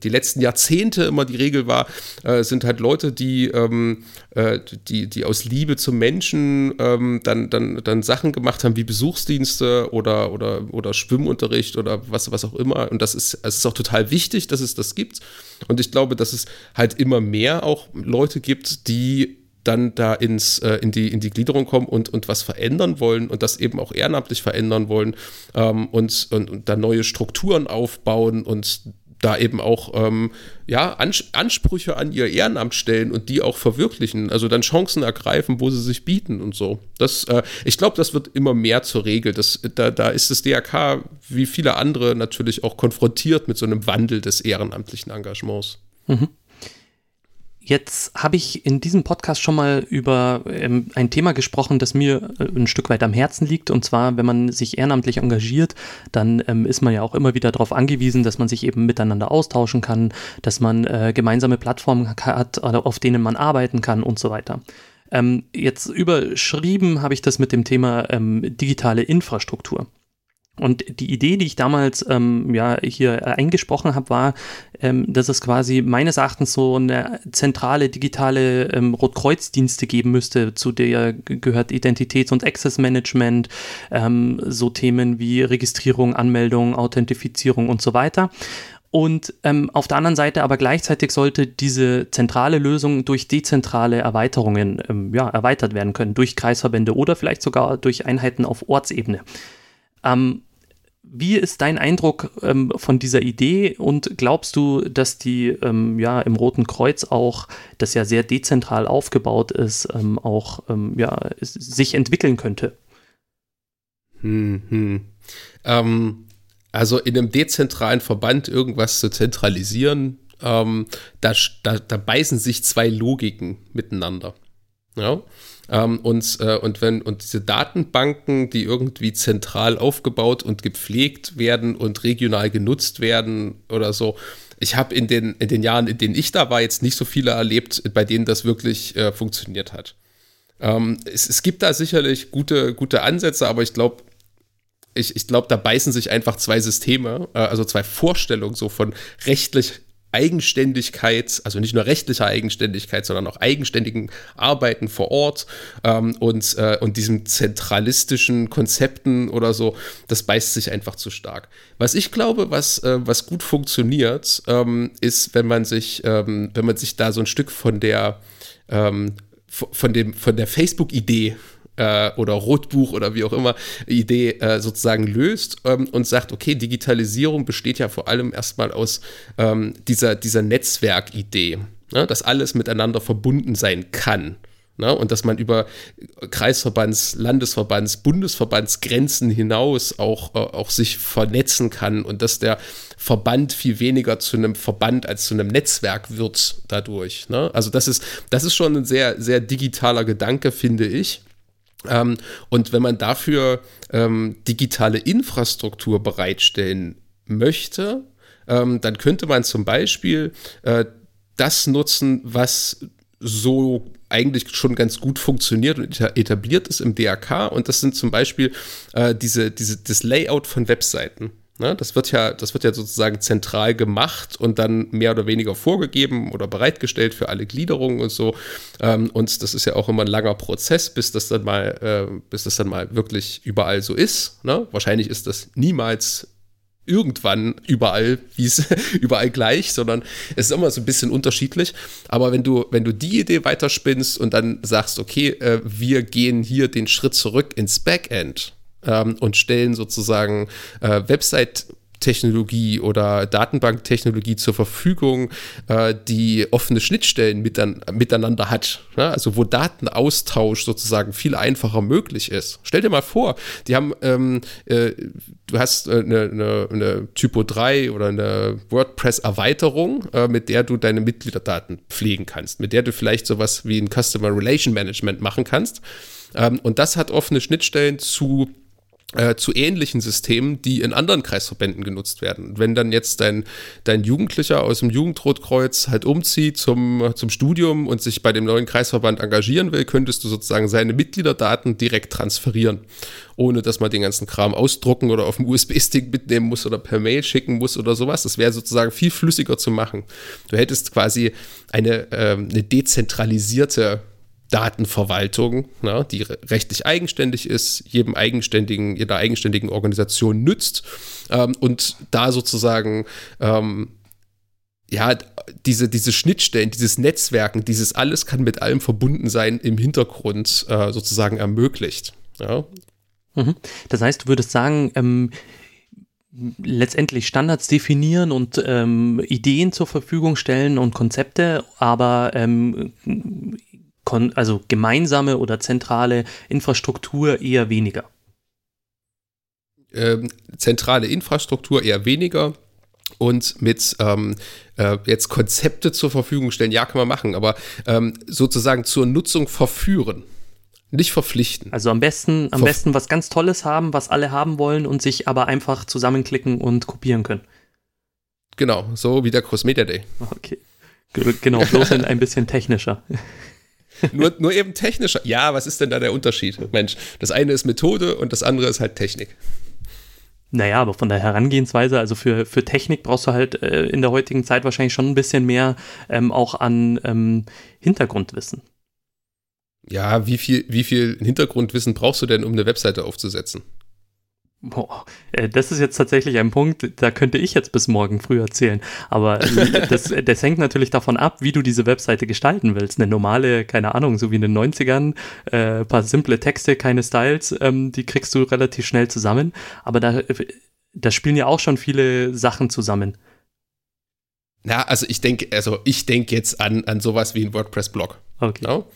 S2: die letzten Jahrzehnte immer die Regel war, äh, sind halt Leute, die, ähm, äh, die, die aus Liebe zum Menschen ähm, dann, dann, dann Sachen gemacht haben wie Besuchsdienste oder, oder, oder Schwimmunterricht oder was, was auch immer. Und das ist, es ist auch total wichtig, dass es das gibt. Und ich glaube, dass es halt immer mehr auch Leute gibt, die dann da ins, äh, in, die, in die Gliederung kommen und, und was verändern wollen und das eben auch ehrenamtlich verändern wollen ähm, und, und, und da neue Strukturen aufbauen und da eben auch ähm, ja, Ans Ansprüche an ihr Ehrenamt stellen und die auch verwirklichen, also dann Chancen ergreifen, wo sie sich bieten und so. Das, äh, ich glaube, das wird immer mehr zur Regel. Das, da, da ist das DRK wie viele andere natürlich auch konfrontiert mit so einem Wandel des ehrenamtlichen Engagements. Mhm.
S1: Jetzt habe ich in diesem Podcast schon mal über ähm, ein Thema gesprochen, das mir äh, ein Stück weit am Herzen liegt. Und zwar, wenn man sich ehrenamtlich engagiert, dann ähm, ist man ja auch immer wieder darauf angewiesen, dass man sich eben miteinander austauschen kann, dass man äh, gemeinsame Plattformen hat, auf denen man arbeiten kann und so weiter. Ähm, jetzt überschrieben habe ich das mit dem Thema digitale Infrastruktur. Und die Idee, die ich damals ähm, ja hier eingesprochen habe, war, ähm, dass es quasi meines Erachtens so eine zentrale digitale ähm, Rotkreuzdienste geben müsste, zu der gehört Identitäts- und Access Management, ähm, so Themen wie Registrierung, Anmeldung, Authentifizierung und so weiter. Und ähm, auf der anderen Seite aber gleichzeitig sollte diese zentrale Lösung durch dezentrale Erweiterungen ähm, ja, erweitert werden können, durch Kreisverbände oder vielleicht sogar durch Einheiten auf Ortsebene. Ähm, wie ist dein Eindruck ähm, von dieser Idee und glaubst du, dass die ähm, ja im Roten Kreuz auch, das ja sehr dezentral aufgebaut ist, ähm, auch ähm, ja, sich entwickeln könnte?
S2: Hm, hm. Ähm, also in einem dezentralen Verband irgendwas zu zentralisieren, ähm, da, da, da beißen sich zwei Logiken miteinander. Ja. Ähm, und, äh, und wenn, und diese Datenbanken, die irgendwie zentral aufgebaut und gepflegt werden und regional genutzt werden oder so, ich habe in den, in den Jahren, in denen ich da war, jetzt nicht so viele erlebt, bei denen das wirklich äh, funktioniert hat. Ähm, es, es gibt da sicherlich gute, gute Ansätze, aber ich glaube, ich, ich glaube, da beißen sich einfach zwei Systeme, äh, also zwei Vorstellungen so von rechtlich Eigenständigkeit, also nicht nur rechtlicher Eigenständigkeit, sondern auch eigenständigen Arbeiten vor Ort ähm, und, äh, und diesen zentralistischen Konzepten oder so, das beißt sich einfach zu stark. Was ich glaube, was, äh, was gut funktioniert, ähm, ist, wenn man sich, ähm, wenn man sich da so ein Stück von der ähm, von, dem, von der Facebook-Idee äh, oder Rotbuch oder wie auch immer Idee äh, sozusagen löst ähm, und sagt, okay, Digitalisierung besteht ja vor allem erstmal aus ähm, dieser, dieser Netzwerkidee, ne, dass alles miteinander verbunden sein kann. Ne, und dass man über Kreisverbands-, Landesverbands-, Bundesverbandsgrenzen hinaus auch, äh, auch sich vernetzen kann und dass der Verband viel weniger zu einem Verband als zu einem Netzwerk wird dadurch. Ne? Also das ist, das ist schon ein sehr, sehr digitaler Gedanke, finde ich. Ähm, und wenn man dafür ähm, digitale Infrastruktur bereitstellen möchte, ähm, dann könnte man zum Beispiel äh, das nutzen, was so eigentlich schon ganz gut funktioniert und etabliert ist im DRK. Und das sind zum Beispiel äh, diese, diese, das Layout von Webseiten. Ne? Das, wird ja, das wird ja sozusagen zentral gemacht und dann mehr oder weniger vorgegeben oder bereitgestellt für alle Gliederungen und so. Ähm, und das ist ja auch immer ein langer Prozess, bis das dann mal, äh, bis das dann mal wirklich überall so ist. Ne? Wahrscheinlich ist das niemals irgendwann überall, wie es [laughs] überall gleich, sondern es ist immer so ein bisschen unterschiedlich. Aber wenn du, wenn du die Idee weiterspinnst und dann sagst, okay, äh, wir gehen hier den Schritt zurück ins Backend, ähm, und stellen sozusagen äh, Website Technologie oder Datenbanktechnologie zur Verfügung, äh, die offene Schnittstellen miteinander hat. Ja? Also wo Datenaustausch sozusagen viel einfacher möglich ist. Stell dir mal vor, die haben, ähm, äh, du hast eine, eine, eine, Typo 3 oder eine WordPress-Erweiterung, äh, mit der du deine Mitgliederdaten pflegen kannst, mit der du vielleicht sowas wie ein Customer Relation Management machen kannst. Ähm, und das hat offene Schnittstellen zu äh, zu ähnlichen Systemen, die in anderen Kreisverbänden genutzt werden. Wenn dann jetzt dein, dein Jugendlicher aus dem Jugendrotkreuz halt umzieht zum, zum Studium und sich bei dem neuen Kreisverband engagieren will, könntest du sozusagen seine Mitgliederdaten direkt transferieren, ohne dass man den ganzen Kram ausdrucken oder auf dem USB-Stick mitnehmen muss oder per Mail schicken muss oder sowas. Das wäre sozusagen viel flüssiger zu machen. Du hättest quasi eine, äh, eine dezentralisierte Datenverwaltung, na, die rechtlich eigenständig ist, jedem eigenständigen, jeder eigenständigen Organisation nützt ähm, und da sozusagen ähm, ja, diese, diese Schnittstellen, dieses Netzwerken, dieses alles kann mit allem verbunden sein, im Hintergrund äh, sozusagen ermöglicht. Ja.
S1: Mhm. Das heißt, du würdest sagen, ähm, letztendlich Standards definieren und ähm, Ideen zur Verfügung stellen und Konzepte, aber ähm, also gemeinsame oder zentrale Infrastruktur eher weniger?
S2: Ähm, zentrale Infrastruktur eher weniger und mit ähm, äh, jetzt Konzepte zur Verfügung stellen, ja, kann man machen, aber ähm, sozusagen zur Nutzung verführen. Nicht verpflichten.
S1: Also am besten, am Ver besten was ganz Tolles haben, was alle haben wollen und sich aber einfach zusammenklicken und kopieren können.
S2: Genau, so wie der Crossmedia Day.
S1: Okay. Genau, bloß [laughs] ein bisschen technischer.
S2: Nur, nur eben technischer. Ja, was ist denn da der Unterschied? Mensch, das eine ist Methode und das andere ist halt Technik.
S1: Naja, aber von der Herangehensweise, also für, für Technik brauchst du halt äh, in der heutigen Zeit wahrscheinlich schon ein bisschen mehr ähm, auch an ähm, Hintergrundwissen.
S2: Ja, wie viel, wie viel Hintergrundwissen brauchst du denn, um eine Webseite aufzusetzen?
S1: Boah, äh, das ist jetzt tatsächlich ein Punkt, da könnte ich jetzt bis morgen früh erzählen. Aber äh, [laughs] das, das hängt natürlich davon ab, wie du diese Webseite gestalten willst. Eine normale, keine Ahnung, so wie in den 90ern, äh, paar simple Texte, keine Styles, ähm, die kriegst du relativ schnell zusammen. Aber da, da spielen ja auch schon viele Sachen zusammen.
S2: Na, also ich denke, also ich denke jetzt an, an sowas wie ein WordPress-Blog. Okay. No?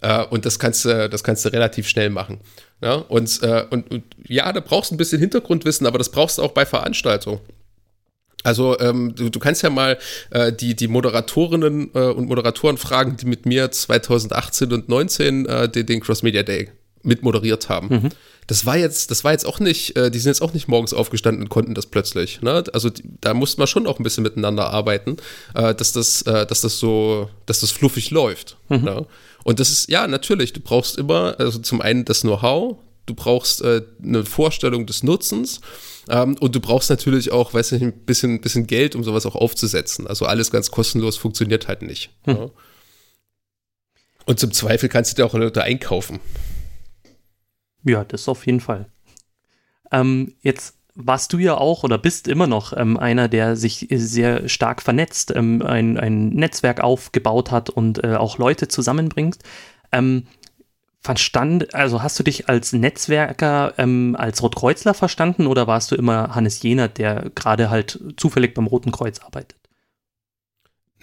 S2: Äh, und das kannst du, das kannst du relativ schnell machen. Ja, und, äh, und, und, ja, da brauchst du ein bisschen Hintergrundwissen, aber das brauchst du auch bei Veranstaltungen. Also ähm, du, du, kannst ja mal äh, die, die Moderatorinnen äh, und Moderatoren fragen, die mit mir 2018 und 19 äh, den, den Cross Media Day mitmoderiert haben. Mhm. Das war jetzt, das war jetzt auch nicht, äh, die sind jetzt auch nicht morgens aufgestanden und konnten das plötzlich. Ne? Also da musste man schon auch ein bisschen miteinander arbeiten, äh, dass das, äh, dass das so, dass das fluffig läuft. Mhm. Ne? Und das ist, ja, natürlich, du brauchst immer, also zum einen das Know-how, du brauchst äh, eine Vorstellung des Nutzens ähm, und du brauchst natürlich auch, weiß nicht, ein bisschen, bisschen Geld, um sowas auch aufzusetzen. Also alles ganz kostenlos funktioniert halt nicht. Hm. Ja. Und zum Zweifel kannst du dir auch Leute einkaufen.
S1: Ja, das auf jeden Fall. Ähm, jetzt warst du ja auch oder bist immer noch ähm, einer, der sich sehr stark vernetzt, ähm, ein, ein Netzwerk aufgebaut hat und äh, auch Leute zusammenbringt. Ähm, verstand, also hast du dich als Netzwerker, ähm, als Rotkreuzler verstanden oder warst du immer Hannes Jener, der gerade halt zufällig beim Roten Kreuz arbeitet?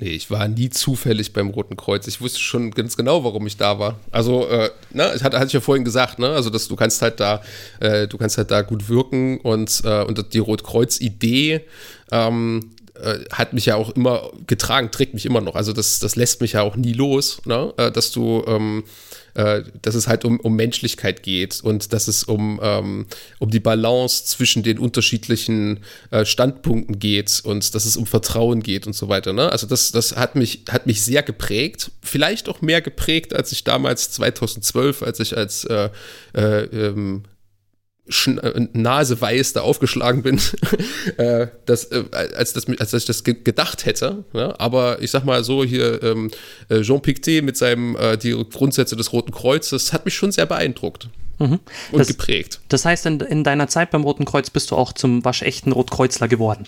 S2: Nee, ich war nie zufällig beim Roten Kreuz. Ich wusste schon ganz genau, warum ich da war. Also, äh, ne, das hatte, hatte ich ja vorhin gesagt, ne? Also, dass du kannst halt da, äh, du kannst halt da gut wirken und, äh, und die Rotkreuz-Idee ähm, äh, hat mich ja auch immer getragen, trägt mich immer noch. Also, das, das lässt mich ja auch nie los, ne? Äh, dass du ähm, äh, dass es halt um, um Menschlichkeit geht und dass es um, ähm, um die Balance zwischen den unterschiedlichen äh, Standpunkten geht und dass es um Vertrauen geht und so weiter. Ne? Also das, das hat, mich, hat mich sehr geprägt, vielleicht auch mehr geprägt, als ich damals 2012, als ich als äh, äh, ähm, äh, naseweiß da aufgeschlagen bin, [laughs] äh, das, äh, als, das, als ich das gedacht hätte. Ja? Aber ich sag mal so, hier ähm, äh, Jean Pictet mit seinem äh, die Grundsätze des Roten Kreuzes hat mich schon sehr beeindruckt. Mhm. Und
S1: das,
S2: geprägt.
S1: Das heißt, in, in deiner Zeit beim Roten Kreuz bist du auch zum waschechten Rotkreuzler geworden.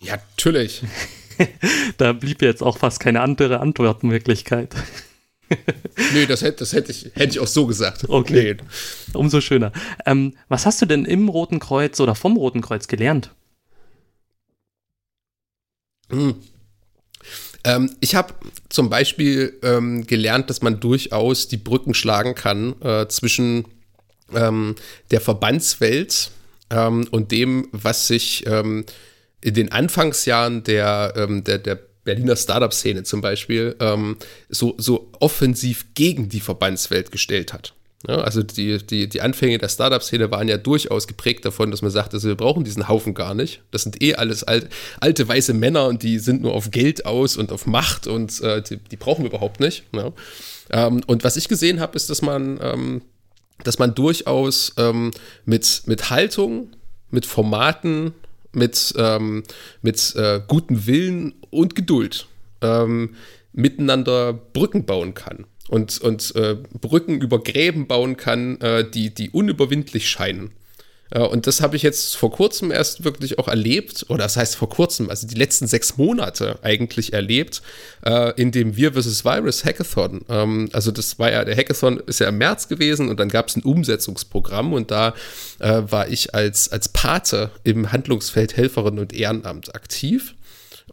S2: Ja, natürlich. [laughs]
S1: da blieb jetzt auch fast keine andere Antwortmöglichkeit. [laughs]
S2: nee, das hätte, das hätte, ich, hätte ich auch so gesagt.
S1: Okay. Nee. Umso schöner. Ähm, was hast du denn im Roten Kreuz oder vom Roten Kreuz gelernt?
S2: Hm. Ähm, ich habe zum Beispiel ähm, gelernt, dass man durchaus die Brücken schlagen kann äh, zwischen ähm, der Verbandswelt ähm, und dem, was sich ähm, in den Anfangsjahren der, der, der Berliner Startup-Szene zum Beispiel ähm, so, so offensiv gegen die Verbandswelt gestellt hat. Ja, also die, die, die Anfänge der Startup-Szene waren ja durchaus geprägt davon, dass man sagt, also wir brauchen diesen Haufen gar nicht. Das sind eh alles alt, alte weiße Männer und die sind nur auf Geld aus und auf Macht und äh, die, die, brauchen wir überhaupt nicht. Ja. Ähm, und was ich gesehen habe, ist, dass man, ähm, dass man durchaus ähm, mit, mit Haltung, mit Formaten mit, ähm, mit äh, gutem Willen und Geduld ähm, miteinander Brücken bauen kann und, und äh, Brücken über Gräben bauen kann, äh, die, die unüberwindlich scheinen. Äh, und das habe ich jetzt vor kurzem erst wirklich auch erlebt, oder das heißt vor kurzem, also die letzten sechs Monate eigentlich erlebt, äh, in dem Wir vs. Virus Hackathon. Ähm, also das war ja, der Hackathon ist ja im März gewesen und dann gab es ein Umsetzungsprogramm und da äh, war ich als, als Pate im Handlungsfeld Helferin und Ehrenamt aktiv.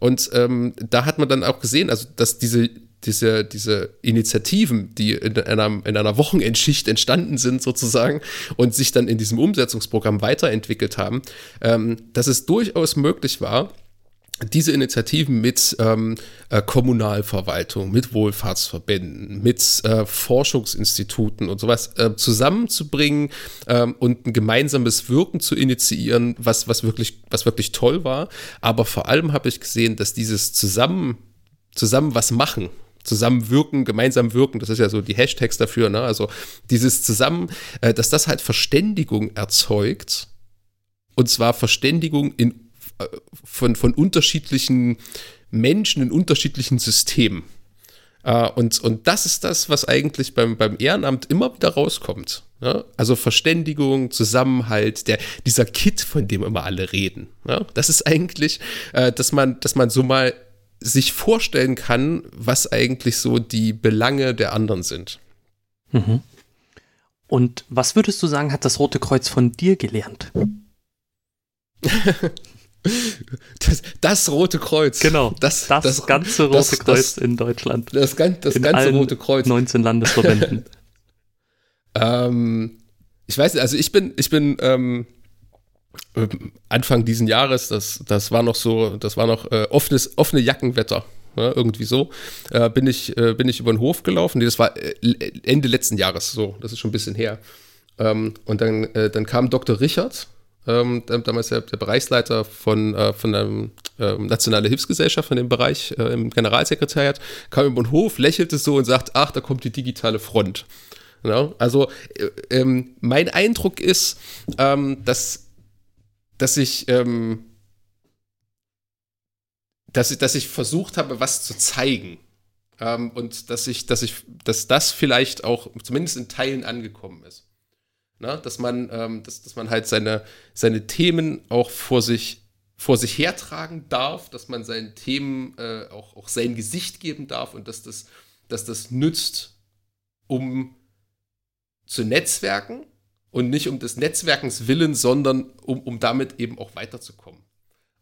S2: Und ähm, da hat man dann auch gesehen, also dass diese diese, diese Initiativen, die in einer, in einer Wochenendschicht entstanden sind sozusagen und sich dann in diesem Umsetzungsprogramm weiterentwickelt haben, ähm, dass es durchaus möglich war, diese Initiativen mit ähm, äh, Kommunalverwaltung, mit Wohlfahrtsverbänden, mit äh, Forschungsinstituten und sowas äh, zusammenzubringen ähm, und ein gemeinsames Wirken zu initiieren, was, was, wirklich, was wirklich toll war. Aber vor allem habe ich gesehen, dass dieses zusammen, zusammen was machen, zusammenwirken, gemeinsam wirken, das ist ja so die Hashtags dafür, ne? Also dieses Zusammen, äh, dass das halt Verständigung erzeugt. Und zwar Verständigung in, äh, von, von unterschiedlichen Menschen in unterschiedlichen Systemen. Uh, und, und das ist das, was eigentlich beim, beim Ehrenamt immer wieder rauskommt. Ja? Also Verständigung, Zusammenhalt, der, dieser Kit, von dem immer alle reden. Ja? Das ist eigentlich, äh, dass, man, dass man so mal sich vorstellen kann, was eigentlich so die Belange der anderen sind.
S1: Mhm. Und was würdest du sagen, hat das Rote Kreuz von dir gelernt? [laughs]
S2: Das, das, Rote Kreuz.
S1: Genau. Das, das, das ganze Rote das, Kreuz in Deutschland.
S2: Das, ganze Rote Kreuz.
S1: 19 Landesverbänden. [laughs]
S2: ähm, ich weiß nicht, also ich bin, ich bin ähm, Anfang diesen Jahres, das, das war noch so, das war noch äh, offenes, offene Jackenwetter. Ja, irgendwie so, äh, bin, ich, äh, bin ich über den Hof gelaufen. Nee, das war äh, Ende letzten Jahres, so, das ist schon ein bisschen her. Ähm, und dann, äh, dann kam Dr. Richard, ähm, damals der, der, Bereichsleiter von, äh, von der ähm, Nationale Hilfsgesellschaft, von dem Bereich im Generalsekretariat, kam über den Hof, lächelte so und sagt, ach, da kommt die digitale Front. Ne? Also äh, ähm, mein Eindruck ist, ähm, dass, dass ich ähm, dass ich, dass ich versucht habe, was zu zeigen. Ähm, und dass ich, dass ich, dass das vielleicht auch zumindest in Teilen angekommen ist. Na, dass man, ähm, dass, dass man halt seine, seine Themen auch vor sich, vor sich hertragen darf, dass man seinen Themen äh, auch, auch sein Gesicht geben darf und dass das, dass das nützt, um zu netzwerken und nicht um des Netzwerkens willen, sondern um, um damit eben auch weiterzukommen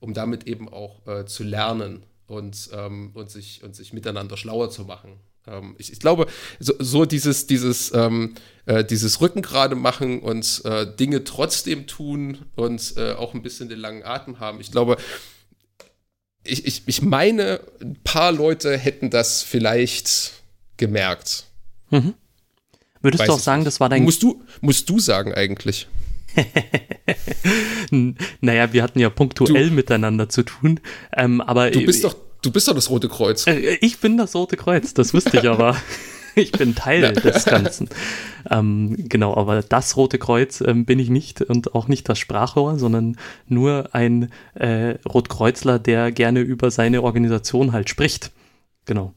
S2: um damit eben auch äh, zu lernen und, ähm, und, sich, und sich miteinander schlauer zu machen. Ähm, ich, ich, glaube, so, so dieses, dieses, ähm, äh, dieses Rückengrade machen und äh, Dinge trotzdem tun und äh, auch ein bisschen den langen Atem haben. Ich glaube, ich, ich, ich meine, ein paar Leute hätten das vielleicht gemerkt.
S1: Mhm. Würdest Weiß du auch sagen, das war dein.
S2: Musst du, musst du sagen eigentlich. [laughs]
S1: naja, wir hatten ja punktuell du, miteinander zu tun. Ähm, aber
S2: du bist doch, du bist doch das Rote Kreuz.
S1: Äh, ich bin das Rote Kreuz, das wüsste ich aber. [laughs] ich bin Teil des Ganzen. Ähm, genau, aber das Rote Kreuz ähm, bin ich nicht und auch nicht das Sprachrohr, sondern nur ein äh, Rotkreuzler, der gerne über seine Organisation halt spricht. Genau.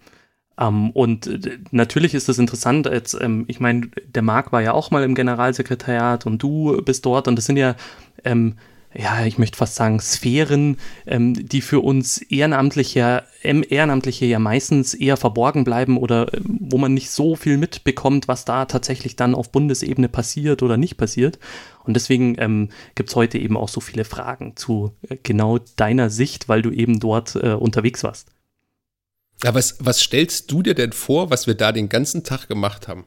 S1: Ähm, und äh, natürlich ist es interessant, jetzt, ähm, ich meine, der Marc war ja auch mal im Generalsekretariat und du bist dort und das sind ja, ähm, ja, ich möchte fast sagen, Sphären, ähm, die für uns Ehrenamtliche, Ehrenamtliche ja meistens eher verborgen bleiben oder äh, wo man nicht so viel mitbekommt, was da tatsächlich dann auf Bundesebene passiert oder nicht passiert. Und deswegen ähm, gibt es heute eben auch so viele Fragen zu äh, genau deiner Sicht, weil du eben dort äh, unterwegs warst.
S2: Ja, was, was stellst du dir denn vor, was wir da den ganzen Tag gemacht haben?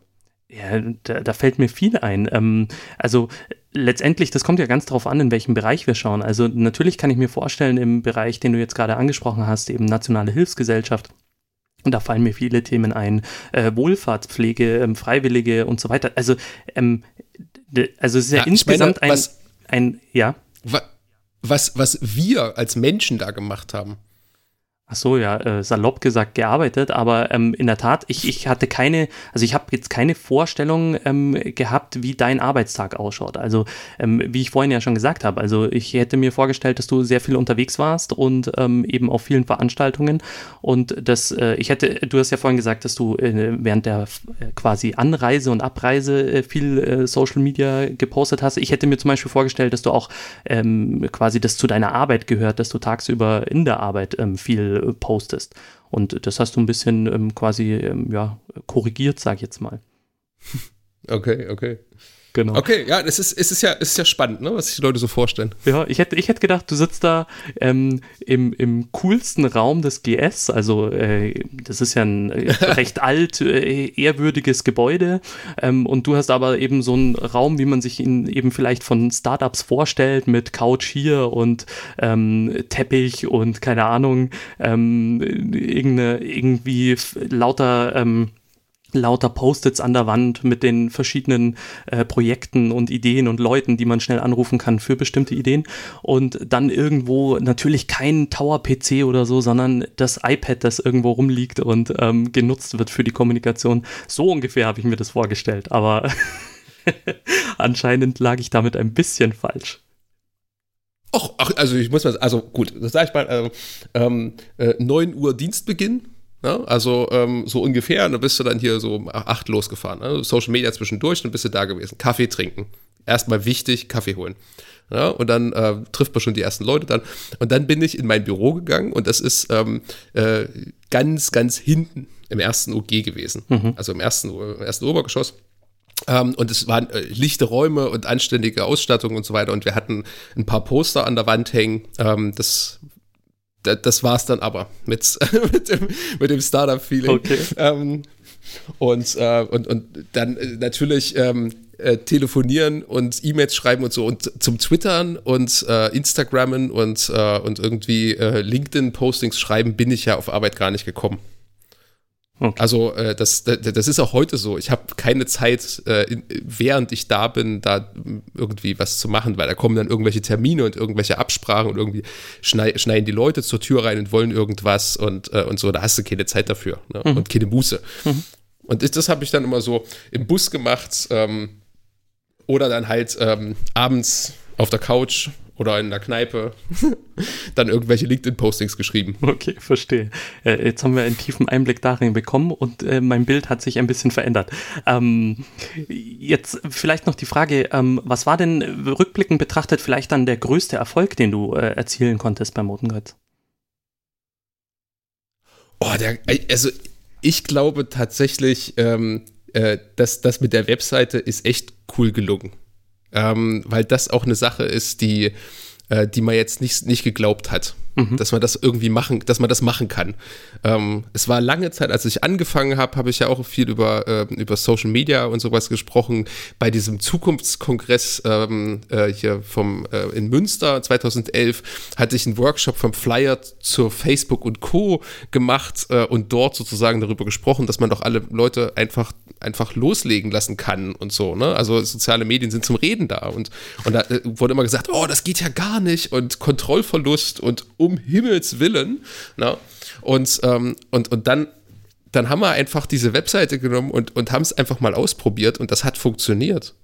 S1: Ja, da, da fällt mir viel ein. Ähm, also letztendlich, das kommt ja ganz darauf an, in welchem Bereich wir schauen. Also natürlich kann ich mir vorstellen, im Bereich, den du jetzt gerade angesprochen hast, eben nationale Hilfsgesellschaft, und da fallen mir viele Themen ein, äh, Wohlfahrtspflege, ähm, Freiwillige und so weiter. Also, ähm, also es ist ja, ja insgesamt meine, was, ein, ein, ja.
S2: Was, was wir als Menschen da gemacht haben,
S1: Ach so, ja, äh, salopp gesagt gearbeitet, aber ähm, in der Tat, ich, ich hatte keine, also ich habe jetzt keine Vorstellung ähm, gehabt, wie dein Arbeitstag ausschaut. Also ähm, wie ich vorhin ja schon gesagt habe, also ich hätte mir vorgestellt, dass du sehr viel unterwegs warst und ähm, eben auf vielen Veranstaltungen und das, äh, ich hätte, du hast ja vorhin gesagt, dass du äh, während der äh, quasi Anreise und Abreise äh, viel Social Media gepostet hast. Ich hätte mir zum Beispiel vorgestellt, dass du auch ähm, quasi das zu deiner Arbeit gehört, dass du tagsüber in der Arbeit ähm, viel äh, postest. Und das hast du ein bisschen ähm, quasi ähm, ja, korrigiert, sag ich jetzt mal. [laughs]
S2: Okay, okay. Genau. Okay, ja, es ist, es ist ja, es ist ja spannend, ne, was sich die Leute so vorstellen.
S1: Ja, ich hätte, ich hätte gedacht, du sitzt da ähm, im, im coolsten Raum des GS. Also, äh, das ist ja ein äh, [laughs] recht alt, äh, ehrwürdiges Gebäude. Ähm, und du hast aber eben so einen Raum, wie man sich ihn eben vielleicht von Startups vorstellt, mit Couch hier und ähm, Teppich und keine Ahnung, ähm, irgendeine, irgendwie lauter ähm, lauter Post-its an der Wand mit den verschiedenen äh, Projekten und Ideen und Leuten, die man schnell anrufen kann für bestimmte Ideen und dann irgendwo natürlich kein Tower-PC oder so, sondern das iPad, das irgendwo rumliegt und ähm, genutzt wird für die Kommunikation. So ungefähr habe ich mir das vorgestellt, aber [laughs] anscheinend lag ich damit ein bisschen falsch.
S2: Och, ach, also ich muss mal, also gut, das sage ich mal, äh, ähm, äh, 9 Uhr Dienstbeginn, ja, also ähm, so ungefähr, und dann bist du dann hier so um acht losgefahren. Ne? Social Media zwischendurch, dann bist du da gewesen. Kaffee trinken. Erstmal wichtig, Kaffee holen. Ja, und dann äh, trifft man schon die ersten Leute dann. Und dann bin ich in mein Büro gegangen und das ist ähm, äh, ganz, ganz hinten im ersten OG gewesen. Mhm. Also im ersten, im ersten Obergeschoss. Ähm, und es waren äh, lichte Räume und anständige Ausstattung und so weiter. Und wir hatten ein paar Poster an der Wand hängen. Ähm, das das war's dann aber mit, [laughs] mit dem, mit dem Startup-Feeling. Okay. Ähm, und, äh, und, und dann äh, natürlich ähm, äh, telefonieren und E-Mails schreiben und so und zum Twittern und äh, Instagrammen und, äh, und irgendwie äh, LinkedIn-Postings schreiben bin ich ja auf Arbeit gar nicht gekommen. Okay. Also äh, das, das ist auch heute so. Ich habe keine Zeit, äh, während ich da bin, da irgendwie was zu machen, weil da kommen dann irgendwelche Termine und irgendwelche Absprachen und irgendwie schnei schneiden die Leute zur Tür rein und wollen irgendwas und, äh, und so. Da hast du keine Zeit dafür ne? mhm. und keine Muße. Mhm. Und das, das habe ich dann immer so im Bus gemacht ähm, oder dann halt ähm, abends auf der Couch oder in der Kneipe [laughs] dann irgendwelche LinkedIn-Postings geschrieben.
S1: Okay, verstehe. Äh, jetzt haben wir einen tiefen Einblick darin bekommen und äh, mein Bild hat sich ein bisschen verändert. Ähm, jetzt vielleicht noch die Frage, ähm, was war denn rückblickend betrachtet vielleicht dann der größte Erfolg, den du äh, erzielen konntest beim Rotenkreuz?
S2: Oh, der, also ich glaube tatsächlich, ähm, äh, dass das mit der Webseite ist echt cool gelungen. Ähm, weil das auch eine Sache ist, die, äh, die man jetzt nicht, nicht geglaubt hat mhm. dass man das irgendwie machen, dass man das machen kann. Ähm, es war lange Zeit, als ich angefangen habe, habe ich ja auch viel über, äh, über Social Media und sowas gesprochen. Bei diesem Zukunftskongress ähm, äh, hier vom, äh, in Münster 2011 hatte ich einen Workshop vom Flyer zur Facebook und Co. gemacht äh, und dort sozusagen darüber gesprochen, dass man doch alle Leute einfach einfach loslegen lassen kann und so. Ne? Also soziale Medien sind zum Reden da und, und da äh, wurde immer gesagt, oh, das geht ja gar nicht und Kontrollverlust und um Himmels Willen. Na? Ne? Und, ähm, und, und dann, dann haben wir einfach diese Webseite genommen und, und haben es einfach mal ausprobiert und das hat funktioniert.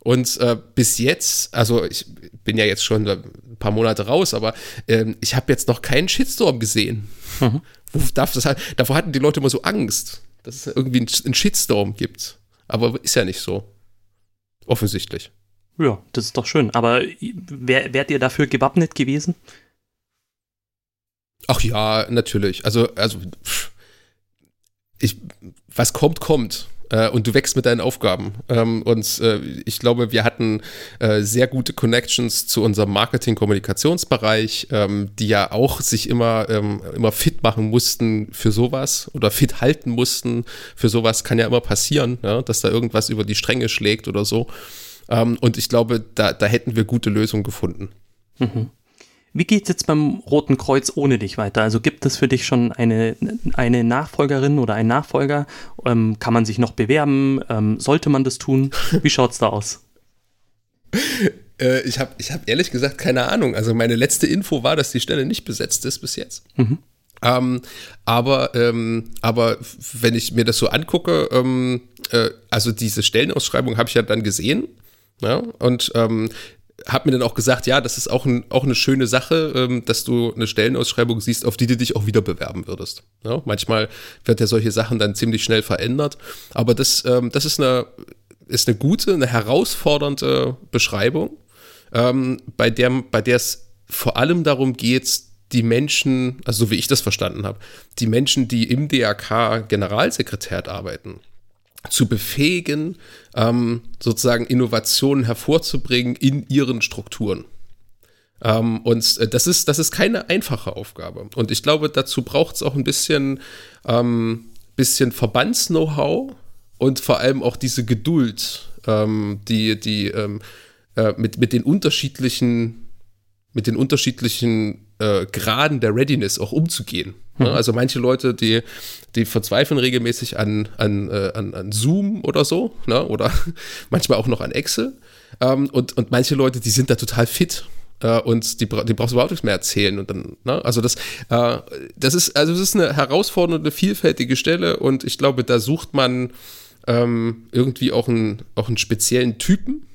S2: Und äh, bis jetzt, also ich bin ja jetzt schon ein paar Monate raus, aber ähm, ich habe jetzt noch keinen Shitstorm gesehen. Mhm. Wo, das, davor hatten die Leute immer so Angst, dass es irgendwie einen Shitstorm gibt. Aber ist ja nicht so. Offensichtlich.
S1: Ja, das ist doch schön. Aber wär, wärt ihr dafür gewappnet gewesen?
S2: Ach ja, natürlich. Also, also ich, was kommt, kommt. Äh, und du wächst mit deinen Aufgaben. Ähm, und äh, ich glaube, wir hatten äh, sehr gute Connections zu unserem Marketing-Kommunikationsbereich, ähm, die ja auch sich immer, ähm, immer fit machen mussten für sowas oder fit halten mussten für sowas. Kann ja immer passieren, ja, dass da irgendwas über die Stränge schlägt oder so. Und ich glaube, da, da hätten wir gute Lösungen gefunden. Mhm.
S1: Wie geht es jetzt beim Roten Kreuz ohne dich weiter? Also gibt es für dich schon eine, eine Nachfolgerin oder einen Nachfolger? Ähm, kann man sich noch bewerben? Ähm, sollte man das tun? Wie schaut es da aus? [laughs]
S2: Äh, ich habe ich hab ehrlich gesagt keine Ahnung. Also meine letzte Info war, dass die Stelle nicht besetzt ist bis jetzt. Mhm. Ähm, aber, ähm, aber wenn ich mir das so angucke, ähm, äh, also diese Stellenausschreibung habe ich ja dann gesehen. Ja, und ähm, habe mir dann auch gesagt, ja, das ist auch, ein, auch eine schöne Sache, ähm, dass du eine Stellenausschreibung siehst, auf die du dich auch wieder bewerben würdest. Ja, manchmal wird ja solche Sachen dann ziemlich schnell verändert, aber das, ähm, das ist, eine, ist eine gute, eine herausfordernde Beschreibung, ähm, bei der, bei es vor allem darum geht, die Menschen, also so wie ich das verstanden habe, die Menschen, die im DRK Generalsekretär arbeiten, zu befähigen, ähm, sozusagen Innovationen hervorzubringen in ihren Strukturen. Ähm, und äh, das ist, das ist keine einfache Aufgabe. Und ich glaube, dazu braucht es auch ein bisschen, ähm, bisschen Verbands-Know-how und vor allem auch diese Geduld, ähm, die, die ähm, äh, mit, mit den unterschiedlichen, mit den unterschiedlichen äh, Graden der Readiness auch umzugehen. Mhm. Also manche Leute, die, die verzweifeln regelmäßig an, an, äh, an, an Zoom oder so, ne? oder [laughs] manchmal auch noch an Excel. Ähm, und, und manche Leute, die sind da total fit. Äh, und die, die brauchst du überhaupt nichts mehr erzählen. Und dann, ne? Also das, äh, das ist, also das ist eine herausfordernde, vielfältige Stelle und ich glaube, da sucht man ähm, irgendwie auch einen, auch einen speziellen Typen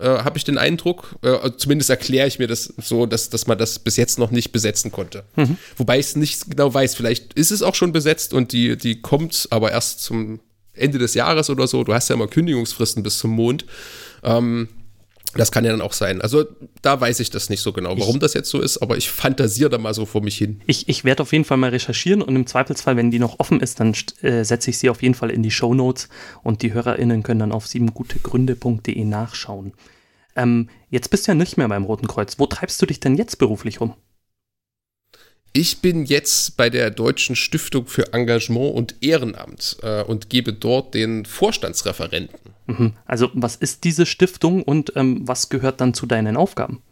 S2: äh, habe ich den Eindruck. Äh, zumindest erkläre ich mir das so, dass, dass man das bis jetzt noch nicht besetzen konnte. Mhm. Wobei ich es nicht genau weiß. Vielleicht ist es auch schon besetzt und die, die kommt aber erst zum Ende des Jahres oder so. Du hast ja immer Kündigungsfristen bis zum Mond. Ähm, das kann ja dann auch sein. Also da weiß ich das nicht so genau, warum ich, das jetzt so ist, aber ich fantasiere da mal so vor mich hin.
S1: Ich, ich werde auf jeden Fall mal recherchieren und im Zweifelsfall, wenn die noch offen ist, dann äh, setze ich sie auf jeden Fall in die Show Notes und die HörerInnen können dann auf siebengutegründe.de nachschauen. Ähm, jetzt bist du ja nicht mehr beim Roten Kreuz. Wo treibst du dich denn jetzt beruflich rum?
S2: Ich bin jetzt bei der Deutschen Stiftung für Engagement und Ehrenamt äh, und gebe dort den Vorstandsreferenten.
S1: Mhm. Also was ist diese Stiftung und ähm, was gehört dann zu deinen Aufgaben?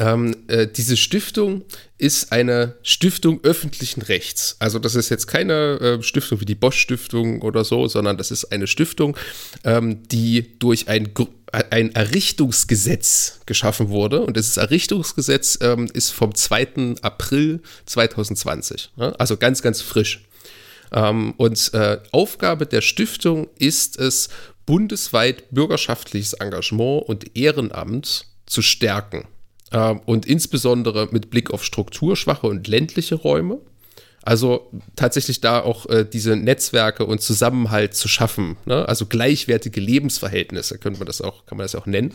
S2: Ähm, äh, diese Stiftung ist eine Stiftung öffentlichen Rechts. Also das ist jetzt keine äh, Stiftung wie die Bosch Stiftung oder so, sondern das ist eine Stiftung, ähm, die durch ein, ein Errichtungsgesetz geschaffen wurde. Und dieses Errichtungsgesetz ähm, ist vom 2. April 2020. Ja? Also ganz, ganz frisch. Ähm, und äh, Aufgabe der Stiftung ist es, bundesweit bürgerschaftliches Engagement und Ehrenamt zu stärken. Ähm, und insbesondere mit Blick auf strukturschwache und ländliche Räume. Also tatsächlich da auch äh, diese Netzwerke und Zusammenhalt zu schaffen. Ne? Also gleichwertige Lebensverhältnisse, könnte man das auch, kann man das auch nennen.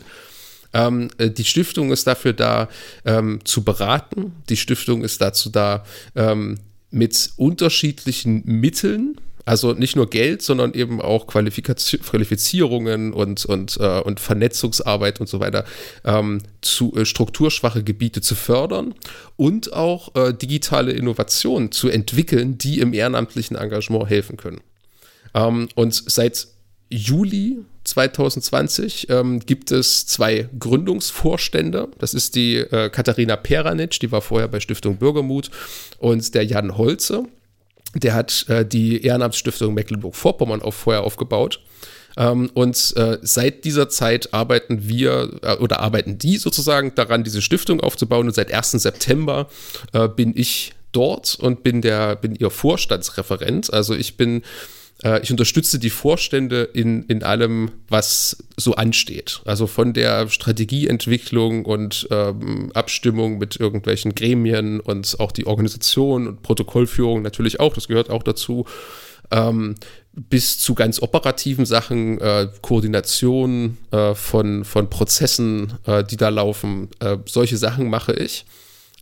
S2: Ähm, äh, die Stiftung ist dafür da, ähm, zu beraten. Die Stiftung ist dazu da, ähm, mit unterschiedlichen Mitteln also nicht nur Geld, sondern eben auch Qualifizierungen und, und, äh, und Vernetzungsarbeit und so weiter ähm, zu äh, strukturschwache Gebiete zu fördern und auch äh, digitale Innovationen zu entwickeln, die im ehrenamtlichen Engagement helfen können. Ähm, und seit Juli 2020 ähm, gibt es zwei Gründungsvorstände. Das ist die äh, Katharina Peranic, die war vorher bei Stiftung Bürgermut, und der Jan Holze. Der hat äh, die Ehrenamtsstiftung Mecklenburg-Vorpommern auch vorher aufgebaut. Ähm, und äh, seit dieser Zeit arbeiten wir äh, oder arbeiten die sozusagen daran, diese Stiftung aufzubauen. Und seit 1. September äh, bin ich dort und bin der, bin ihr Vorstandsreferent. Also ich bin ich unterstütze die Vorstände in, in allem, was so ansteht. Also von der Strategieentwicklung und ähm, Abstimmung mit irgendwelchen Gremien und auch die Organisation und Protokollführung natürlich auch, das gehört auch dazu. Ähm, bis zu ganz operativen Sachen, äh, Koordination äh, von, von Prozessen, äh, die da laufen. Äh, solche Sachen mache ich.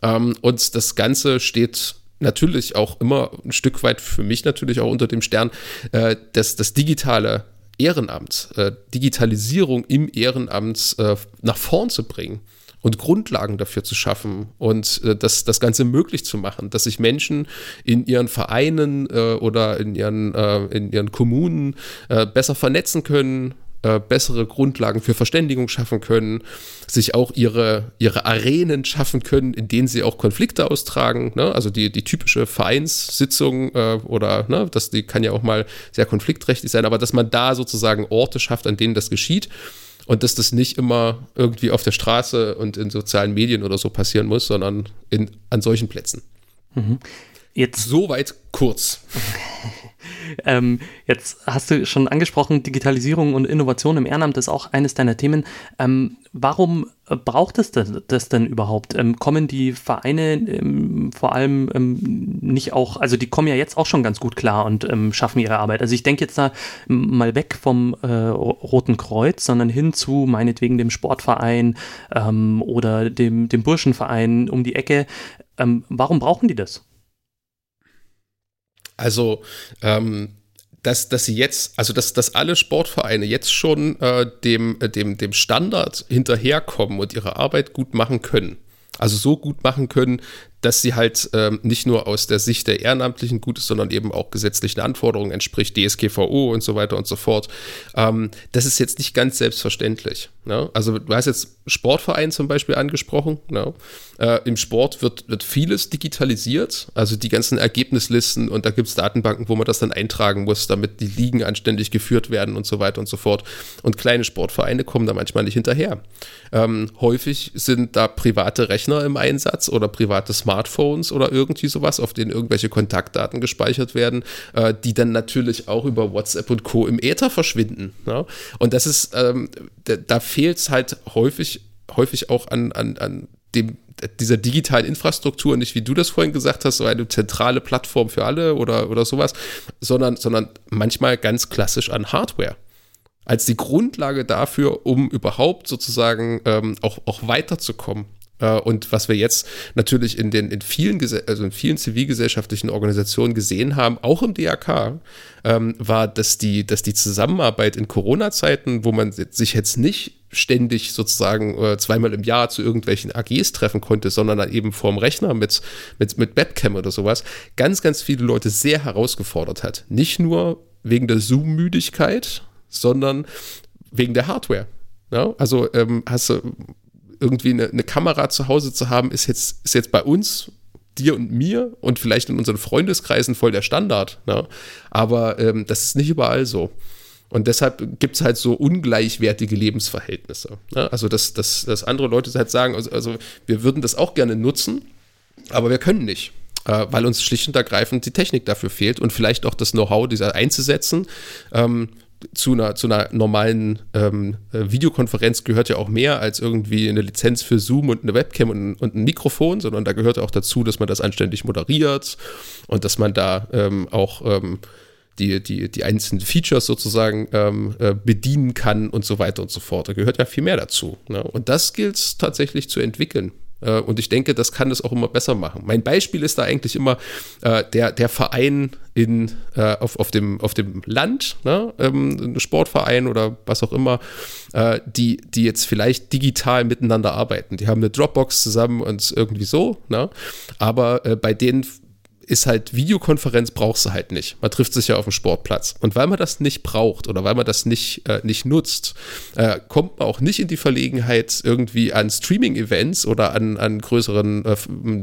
S2: Ähm, und das Ganze steht natürlich auch immer ein Stück weit für mich natürlich auch unter dem Stern, äh, dass das digitale Ehrenamt, äh, Digitalisierung im Ehrenamt äh, nach vorn zu bringen und Grundlagen dafür zu schaffen und äh, das, das Ganze möglich zu machen, dass sich Menschen in ihren Vereinen äh, oder in ihren, äh, in ihren Kommunen äh, besser vernetzen können, äh, bessere Grundlagen für Verständigung schaffen können, sich auch ihre, ihre Arenen schaffen können, in denen sie auch Konflikte austragen. Ne? Also die, die typische Vereinssitzung äh, oder ne, das, die kann ja auch mal sehr konfliktträchtig sein, aber dass man da sozusagen Orte schafft, an denen das geschieht und dass das nicht immer irgendwie auf der Straße und in sozialen Medien oder so passieren muss, sondern in, an solchen Plätzen. Mhm. Jetzt soweit kurz. [laughs]
S1: ähm, jetzt hast du schon angesprochen, Digitalisierung und Innovation im Ehrenamt ist auch eines deiner Themen. Ähm, warum braucht es das, das denn überhaupt? Ähm, kommen die Vereine ähm, vor allem ähm, nicht auch, also die kommen ja jetzt auch schon ganz gut klar und ähm, schaffen ihre Arbeit. Also ich denke jetzt da mal weg vom äh, Roten Kreuz, sondern hin zu meinetwegen dem Sportverein oder dem, dem Burschenverein um die Ecke. warum brauchen die das?
S2: Also, ähm, dass, dass sie jetzt, also dass, dass alle Sportvereine jetzt schon äh, dem, äh, dem, dem Standard hinterherkommen und ihre Arbeit gut machen können. Also so gut machen können, dass sie halt ähm, nicht nur aus der Sicht der Ehrenamtlichen gut ist, sondern eben auch gesetzlichen Anforderungen entspricht, DSGVO und so weiter und so fort. Ähm, das ist jetzt nicht ganz selbstverständlich. Ne? Also du hast jetzt Sportverein zum Beispiel angesprochen. Ne? Äh, Im Sport wird, wird vieles digitalisiert, also die ganzen Ergebnislisten und da gibt es Datenbanken, wo man das dann eintragen muss, damit die Ligen anständig geführt werden und so weiter und so fort. Und kleine Sportvereine kommen da manchmal nicht hinterher. Ähm, häufig sind da private Rechner im Einsatz oder private Smartphones oder irgendwie sowas, auf denen irgendwelche Kontaktdaten gespeichert werden, äh, die dann natürlich auch über WhatsApp und Co. im Äther verschwinden. Ja? Und das ist, ähm, da, da fehlt es halt häufig, häufig auch an, an, an dem, dieser digitalen Infrastruktur, nicht wie du das vorhin gesagt hast, so eine zentrale Plattform für alle oder, oder sowas, sondern, sondern manchmal ganz klassisch an Hardware als die Grundlage dafür, um überhaupt sozusagen ähm, auch, auch weiterzukommen. Äh, und was wir jetzt natürlich in den in vielen, also in vielen zivilgesellschaftlichen Organisationen gesehen haben, auch im DRK, ähm, war, dass die, dass die Zusammenarbeit in Corona-Zeiten, wo man sich jetzt nicht ständig sozusagen äh, zweimal im Jahr zu irgendwelchen AGs treffen konnte, sondern dann eben vorm Rechner mit, mit, mit Webcam oder sowas, ganz, ganz viele Leute sehr herausgefordert hat. Nicht nur wegen der Zoom-Müdigkeit, sondern wegen der Hardware. Ja, also ähm, hast du irgendwie eine, eine, Kamera zu Hause zu haben, ist jetzt, ist jetzt bei uns, dir und mir und vielleicht in unseren Freundeskreisen voll der Standard. Ne? Aber ähm, das ist nicht überall so. Und deshalb gibt es halt so ungleichwertige Lebensverhältnisse. Ne? Also, dass, dass, dass andere Leute halt sagen, also, also wir würden das auch gerne nutzen, aber wir können nicht. äh, weil uns schlicht und ergreifend die Technik dafür fehlt und vielleicht auch das Know-how, dieser einzusetzen. Ähm, zu einer, zu einer normalen ähm, äh, Videokonferenz gehört ja auch mehr als irgendwie eine Lizenz für Zoom und eine Webcam und, und ein Mikrofon, sondern da gehört auch dazu, dass man das anständig moderiert und dass man da ähm, auch ähm, die, die, die einzelnen Features sozusagen ähm, äh, bedienen kann und so weiter und so fort. Da gehört ja viel mehr dazu. Ne? Und das gilt es tatsächlich zu entwickeln. Äh, und ich denke, das kann es auch immer besser machen. Mein Beispiel ist da eigentlich immer äh, der, der Verein in, äh, auf, auf, dem, auf dem Land, ne? ähm, ein Sportverein oder was auch immer, äh, die, die jetzt vielleicht digital miteinander arbeiten. Die haben eine Dropbox zusammen und irgendwie so, ne? aber äh, bei denen ist halt Videokonferenz brauchst du halt nicht. Man trifft sich ja auf dem Sportplatz. Und weil man das nicht braucht oder weil man das nicht, äh, nicht nutzt, äh, kommt man auch nicht in die Verlegenheit, irgendwie an Streaming-Events oder an, an größeren äh,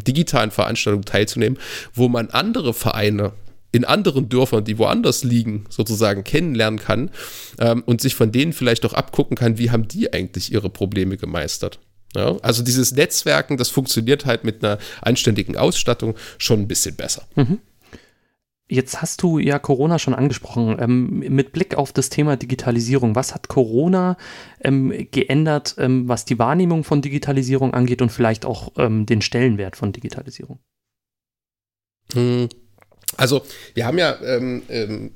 S2: digitalen Veranstaltungen teilzunehmen, wo man andere Vereine in anderen Dörfern, die woanders liegen, sozusagen kennenlernen kann ähm, und sich von denen vielleicht auch abgucken kann, wie haben die eigentlich ihre Probleme gemeistert. Ja, also dieses Netzwerken, das funktioniert halt mit einer anständigen Ausstattung schon ein bisschen besser. Mhm.
S1: Jetzt hast du ja Corona schon angesprochen. Ähm, mit Blick auf das Thema Digitalisierung, was hat Corona ähm, geändert, ähm, was die Wahrnehmung von Digitalisierung angeht und vielleicht auch ähm, den Stellenwert von Digitalisierung?
S2: Hm. Also wir haben ja ähm, ähm,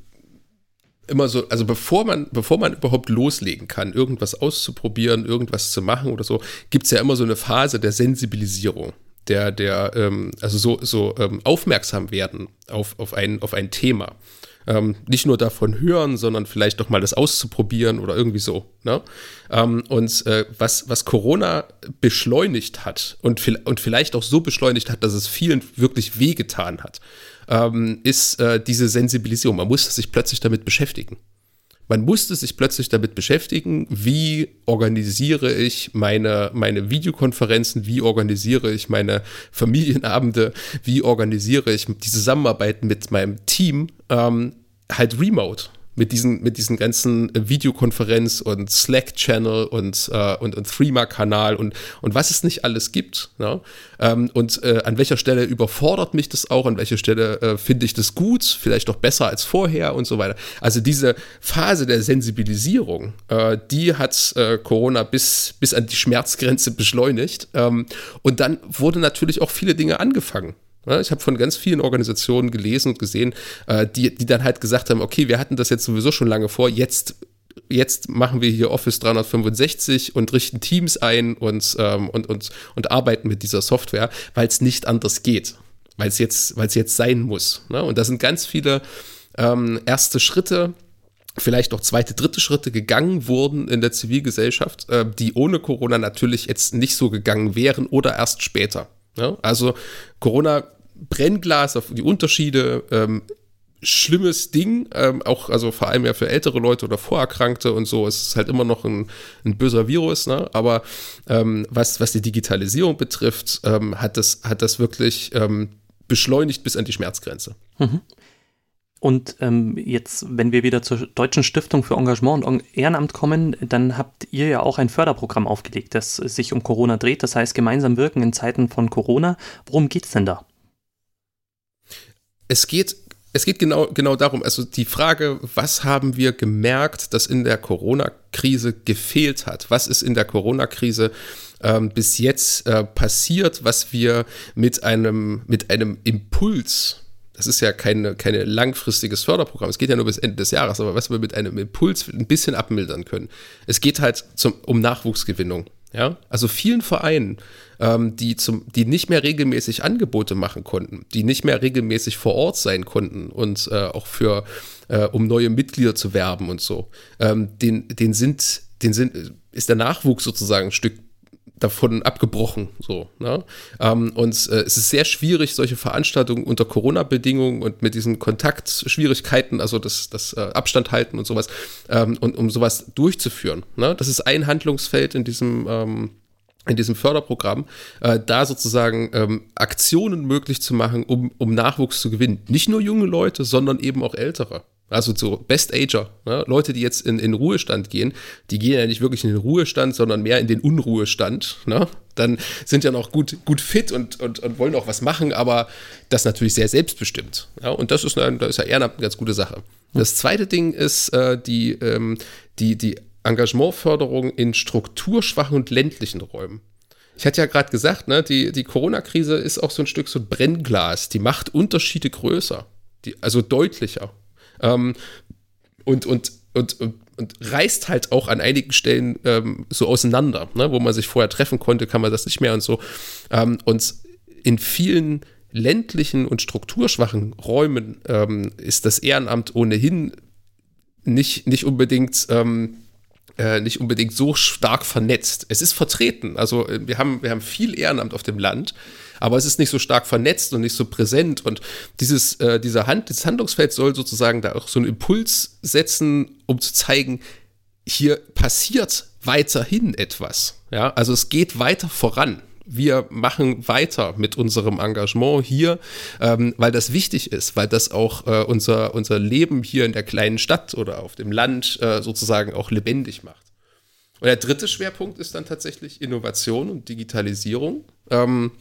S2: immer so, also bevor man, bevor man überhaupt loslegen kann, irgendwas auszuprobieren, irgendwas zu machen oder so, gibt es ja immer so eine Phase der Sensibilisierung, der, der, ähm, also so, so ähm, aufmerksam werden auf, auf, ein, auf ein Thema. Ähm, nicht nur davon hören, sondern vielleicht doch mal das auszuprobieren oder irgendwie so. Ne? Ähm, und äh, was, was Corona beschleunigt hat und, und vielleicht auch so beschleunigt hat, dass es vielen wirklich wehgetan hat, ähm, ist äh, diese Sensibilisierung. Man musste sich plötzlich damit beschäftigen. Man musste sich plötzlich damit beschäftigen, wie organisiere ich meine, meine Videokonferenzen, wie organisiere ich meine Familienabende, wie organisiere ich die Zusammenarbeit mit meinem Team ähm, halt remote mit diesen, mit diesen ganzen äh, Videokonferenz und Slack-Channel und, äh, und, und Threema-Kanal und, und was es nicht alles gibt. Ne? Ähm, und äh, an welcher Stelle überfordert mich das auch, an welcher Stelle äh, finde ich das gut, vielleicht doch besser als vorher und so weiter. Also diese Phase der Sensibilisierung, äh, die hat äh, Corona bis, bis an die Schmerzgrenze beschleunigt. Ähm, und dann wurde natürlich auch viele Dinge angefangen. Ich habe von ganz vielen Organisationen gelesen und gesehen, äh, die, die dann halt gesagt haben, okay, wir hatten das jetzt sowieso schon lange vor, jetzt jetzt machen wir hier Office 365 und richten Teams ein und, ähm, und, und, und arbeiten mit dieser Software, weil es nicht anders geht, weil es jetzt, jetzt sein muss. Ne? Und da sind ganz viele ähm, erste Schritte, vielleicht auch zweite, dritte Schritte gegangen wurden in der Zivilgesellschaft, äh, die ohne Corona natürlich jetzt nicht so gegangen wären oder erst später. Ja? Also Corona Brennglas auf die Unterschiede. Ähm, schlimmes Ding, ähm, auch also vor allem ja für ältere Leute oder Vorerkrankte und so, es ist halt immer noch ein, ein böser Virus, ne? aber ähm, was, was die Digitalisierung betrifft, ähm, hat, das, hat das wirklich ähm, beschleunigt bis an die Schmerzgrenze. Mhm.
S1: Und ähm, jetzt, wenn wir wieder zur Deutschen Stiftung für Engagement und Ehrenamt kommen, dann habt ihr ja auch ein Förderprogramm aufgelegt, das sich um Corona dreht, das heißt gemeinsam wirken in Zeiten von Corona. Worum geht es denn da?
S2: Es geht es geht genau, genau darum, also die Frage, was haben wir gemerkt, dass in der Corona-Krise gefehlt hat? Was ist in der Corona-Krise ähm, bis jetzt äh, passiert, was wir mit einem, mit einem Impuls, das ist ja kein keine langfristiges Förderprogramm, es geht ja nur bis Ende des Jahres, aber was wir mit einem Impuls ein bisschen abmildern können. Es geht halt zum, um Nachwuchsgewinnung. Ja, also vielen Vereinen, ähm, die, zum, die nicht mehr regelmäßig Angebote machen konnten, die nicht mehr regelmäßig vor Ort sein konnten und äh, auch für, äh, um neue Mitglieder zu werben und so, ähm, den, den sind, den sind, ist der Nachwuchs sozusagen ein Stück davon abgebrochen. So, ne? ähm, und äh, es ist sehr schwierig, solche Veranstaltungen unter Corona-Bedingungen und mit diesen Kontaktschwierigkeiten, also das, das äh, Abstand halten und sowas, ähm, und um sowas durchzuführen. Ne? Das ist ein Handlungsfeld in diesem ähm, in diesem Förderprogramm, äh, da sozusagen ähm, Aktionen möglich zu machen, um, um Nachwuchs zu gewinnen. Nicht nur junge Leute, sondern eben auch ältere. Also so Best Ager, ne? Leute, die jetzt in, in Ruhestand gehen, die gehen ja nicht wirklich in den Ruhestand, sondern mehr in den Unruhestand. Ne? Dann sind ja noch gut, gut fit und, und, und wollen auch was machen, aber das natürlich sehr selbstbestimmt. Ja? Und das ist, eine, das ist ja Ehrenamt eine ganz gute Sache. Das zweite Ding ist äh, die, ähm, die, die Engagementförderung in strukturschwachen und ländlichen Räumen. Ich hatte ja gerade gesagt, ne, die, die Corona-Krise ist auch so ein Stück so ein Brennglas. Die macht Unterschiede größer, die, also deutlicher. Ähm, und, und, und, und, und reißt halt auch an einigen Stellen ähm, so auseinander, ne? wo man sich vorher treffen konnte, kann man das nicht mehr und so. Ähm, und in vielen ländlichen und strukturschwachen Räumen ähm, ist das Ehrenamt ohnehin nicht, nicht unbedingt ähm, äh, nicht unbedingt so stark vernetzt. Es ist vertreten. Also äh, wir haben, wir haben viel Ehrenamt auf dem Land, aber es ist nicht so stark vernetzt und nicht so präsent. Und dieses, äh, dieser Hand, dieses Handlungsfeld soll sozusagen da auch so einen Impuls setzen, um zu zeigen, hier passiert weiterhin etwas. Ja, also es geht weiter voran wir machen weiter mit unserem Engagement hier, ähm, weil das wichtig ist, weil das auch äh, unser, unser Leben hier in der kleinen Stadt oder auf dem Land äh, sozusagen auch lebendig macht. Und der dritte Schwerpunkt ist dann tatsächlich Innovation und Digitalisierung. Ähm,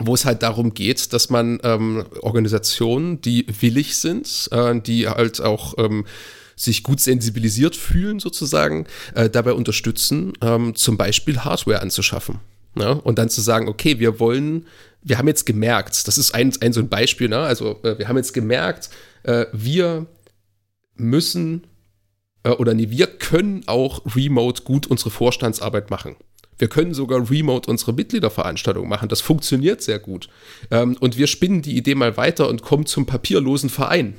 S2: wo es halt darum geht, dass man ähm, Organisationen, die willig sind, äh, die halt auch ähm, sich gut sensibilisiert fühlen, sozusagen, äh, dabei unterstützen, ähm, zum Beispiel Hardware anzuschaffen. Ne? Und dann zu sagen, okay, wir wollen, wir haben jetzt gemerkt, das ist ein, ein so ein Beispiel, ne? also äh, wir haben jetzt gemerkt, äh, wir müssen äh, oder nee, wir können auch remote gut unsere Vorstandsarbeit machen. Wir können sogar remote unsere Mitgliederveranstaltung machen. Das funktioniert sehr gut. Ähm, und wir spinnen die Idee mal weiter und kommen zum papierlosen Verein.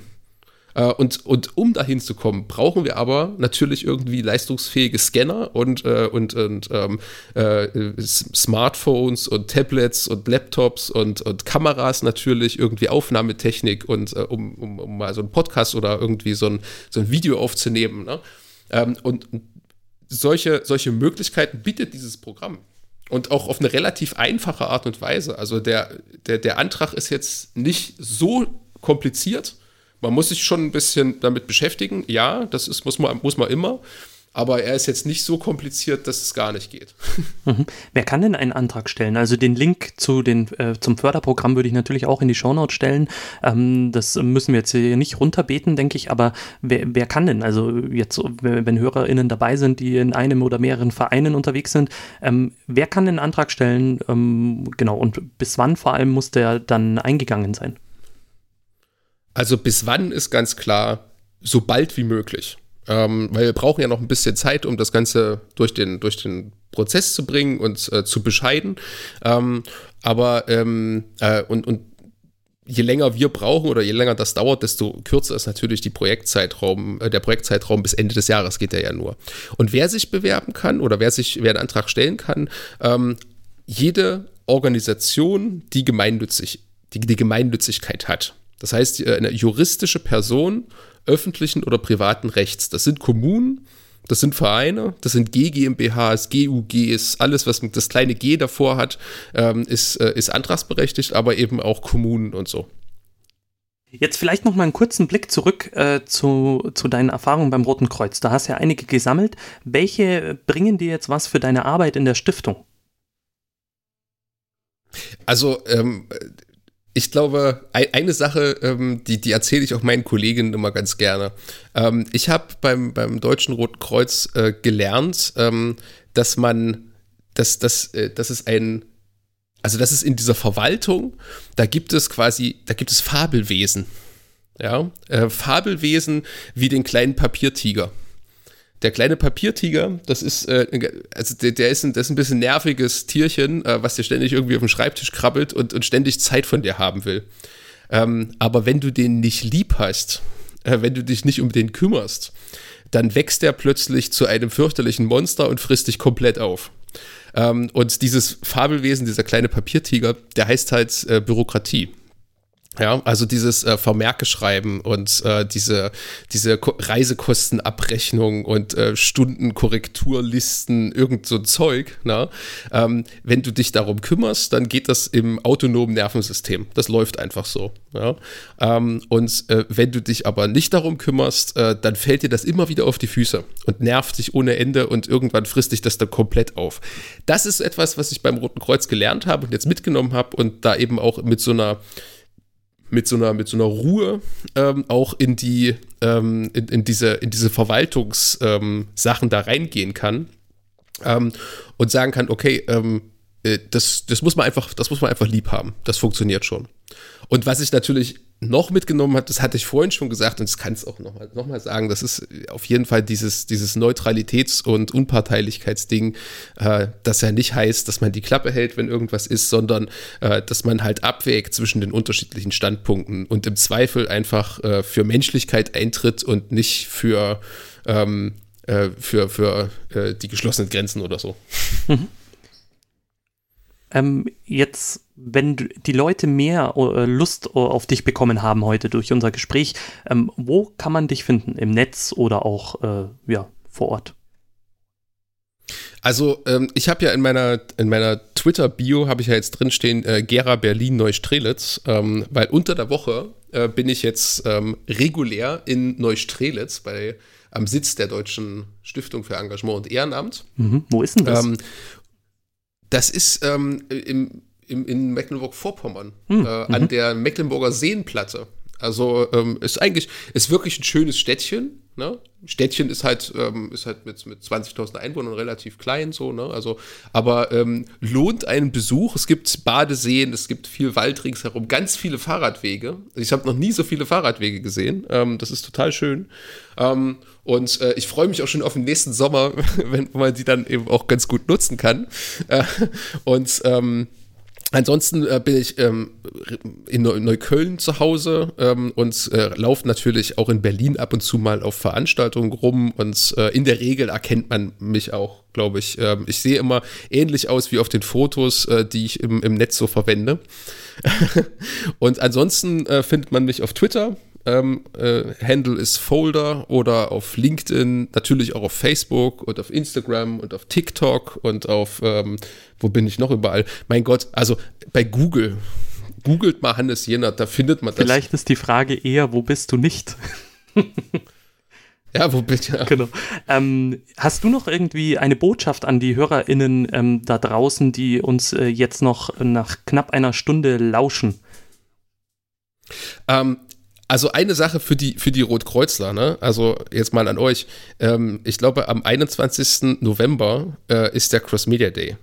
S2: Äh, und, und um dahin zu kommen, brauchen wir aber natürlich irgendwie leistungsfähige Scanner und, äh, und, und ähm, äh, Smartphones und Tablets und Laptops und, und Kameras natürlich, irgendwie Aufnahmetechnik und äh, um, um, um, mal so einen Podcast oder irgendwie so ein, so ein Video aufzunehmen. Ne? Ähm, und solche, solche Möglichkeiten bietet dieses Programm. Und auch auf eine relativ einfache Art und Weise. Also der, der, der Antrag ist jetzt nicht so kompliziert, man muss sich schon ein bisschen damit beschäftigen. Ja, das ist, muss, man, muss man immer. Aber er ist jetzt nicht so kompliziert, dass es gar nicht geht. [laughs]
S1: Mhm. Wer kann denn einen Antrag stellen? Also den Link zu den, äh, zum Förderprogramm würde ich natürlich auch in die Shownote stellen. Ähm, das müssen wir jetzt hier nicht runterbeten, denke ich. Aber wer, wer kann denn? Also jetzt, wenn HörerInnen dabei sind, die in einem oder mehreren Vereinen unterwegs sind, ähm, wer kann den Antrag stellen? Ähm, genau. Und bis wann vor allem muss der dann eingegangen sein?
S2: Also bis wann ist ganz klar, so bald wie möglich. Ähm, weil wir brauchen ja noch ein bisschen Zeit, um das Ganze durch den, durch den Prozess zu bringen und äh, zu bescheiden. Ähm, aber ähm, äh, und, und je länger wir brauchen oder je länger das dauert, desto kürzer ist natürlich die Projektzeitraum, äh, der Projektzeitraum bis Ende des Jahres geht er ja nur. Und wer sich bewerben kann oder wer sich, wer einen Antrag stellen kann, ähm, jede Organisation, die gemeinnützig, die, die Gemeinnützigkeit hat. Das heißt, äh, eine juristische Person öffentlichen oder privaten Rechts. Das sind Kommunen, das sind Vereine, das sind GGMBHs, GUGs, alles, was das kleine G davor hat, ähm, ist, äh, ist antragsberechtigt, aber eben auch Kommunen und so.
S1: Jetzt vielleicht noch mal einen kurzen Blick zurück äh, zu, zu deinen Erfahrungen beim Roten Kreuz. Da hast du ja einige gesammelt. Welche bringen dir jetzt was für deine Arbeit in der Stiftung?
S2: Also ähm, ich glaube, eine Sache, ähm, die, die erzähle ich auch meinen Kolleginnen immer ganz gerne. Ähm, ich habe beim, beim Deutschen Roten Kreuz äh, gelernt, ähm, dass man, dass, dass, äh, dass es ein, also dass es in dieser Verwaltung, da gibt es quasi, da gibt es Fabelwesen. Ja, äh, Fabelwesen wie den kleinen Papiertiger. Der kleine Papiertiger, das ist, äh, also der, der, ist ein, das ist ein bisschen nerviges Tierchen, äh, was dir ständig irgendwie auf dem Schreibtisch krabbelt und, und ständig Zeit von dir haben will. Ähm, aber wenn du den nicht lieb hast, äh, wenn du dich nicht um den kümmerst, dann wächst der plötzlich zu einem fürchterlichen Monster und frisst dich komplett auf. Ähm, und dieses Fabelwesen, dieser kleine Papiertiger, der heißt halt äh, Bürokratie. Ja, also dieses äh, Vermerke schreiben und äh, diese, diese Ko Reisekostenabrechnung und äh, Stundenkorrekturlisten, irgend so Zeug, na? Ähm, wenn du dich darum kümmerst, dann geht das im autonomen Nervensystem. Das läuft einfach so. Ja? Ähm, und äh, wenn du dich aber nicht darum kümmerst, äh, dann fällt dir das immer wieder auf die Füße und nervt dich ohne Ende und irgendwann frisst dich das dann komplett auf. Das ist etwas, was ich beim Roten Kreuz gelernt habe und jetzt mitgenommen habe und da eben auch mit so einer mit so einer, mit so einer Ruhe ähm, auch in die, ähm, in, in, diese, in diese Verwaltungssachen ähm, da reingehen kann ähm, und sagen kann, okay, ähm, äh, das, das muss man einfach, das muss man einfach lieb haben. Das funktioniert schon. Und was ich natürlich noch mitgenommen habe, das hatte ich vorhin schon gesagt und das kann es auch nochmal noch mal sagen, das ist auf jeden Fall dieses, dieses Neutralitäts- und Unparteilichkeitsding, äh, das ja nicht heißt, dass man die Klappe hält, wenn irgendwas ist, sondern äh, dass man halt abwägt zwischen den unterschiedlichen Standpunkten und im Zweifel einfach äh, für Menschlichkeit eintritt und nicht für, ähm, äh, für, für äh, die geschlossenen Grenzen oder so. Mhm.
S1: Ähm, jetzt, wenn die Leute mehr äh, Lust äh, auf dich bekommen haben heute durch unser Gespräch, ähm, wo kann man dich finden? Im Netz oder auch äh, ja, vor Ort?
S2: Also ähm, ich habe ja in meiner, in meiner Twitter-Bio habe ich ja jetzt drinstehen, äh, Gera Berlin Neustrelitz, ähm, weil unter der Woche äh, bin ich jetzt ähm, regulär in Neustrelitz bei am Sitz der Deutschen Stiftung für Engagement und Ehrenamt.
S1: Mhm. Wo ist denn das? Ähm,
S2: das ist ähm, im, im, in Mecklenburg-Vorpommern, hm. äh, an mhm. der Mecklenburger Seenplatte. Also ähm, ist eigentlich, ist wirklich ein schönes Städtchen. Ne? Städtchen ist halt, ähm, ist halt mit, mit 20.000 Einwohnern relativ klein, so, ne? Also, aber ähm, lohnt einen Besuch. Es gibt Badeseen, es gibt viel Wald ringsherum, ganz viele Fahrradwege. Ich habe noch nie so viele Fahrradwege gesehen. Ähm, das ist total schön. Und äh, ich freue mich auch schon auf den nächsten Sommer, [laughs] wenn man die dann eben auch ganz gut nutzen kann. Äh, und ähm, Ansonsten äh, bin ich ähm, in Neukölln zu Hause ähm, und äh, laufe natürlich auch in Berlin ab und zu mal auf Veranstaltungen rum und äh, in der Regel erkennt man mich auch, glaube ich. Ähm, ich sehe immer ähnlich aus wie auf den Fotos, äh, die ich im, im Netz so verwende. [laughs] und ansonsten äh, findet man mich auf Twitter ähm, äh, Handle ist Folder oder auf LinkedIn, natürlich auch auf Facebook und auf Instagram und auf TikTok und auf, ähm, wo bin ich noch überall? Mein Gott, also bei Google. Googelt mal Hannes Jenert, da findet man
S1: das. Vielleicht ist die Frage eher, wo bist du nicht? [laughs]
S2: Ja, wo bitte? Ja.
S1: Genau. Ähm, hast du noch irgendwie eine Botschaft an die HörerInnen ähm, da draußen, die uns äh, jetzt noch nach knapp einer Stunde lauschen?
S2: Ähm, also eine Sache für die, für die Rotkreuzler, ne? Also jetzt mal an euch. Ähm, ich glaube, am 21. November äh, ist der Cross Media Day.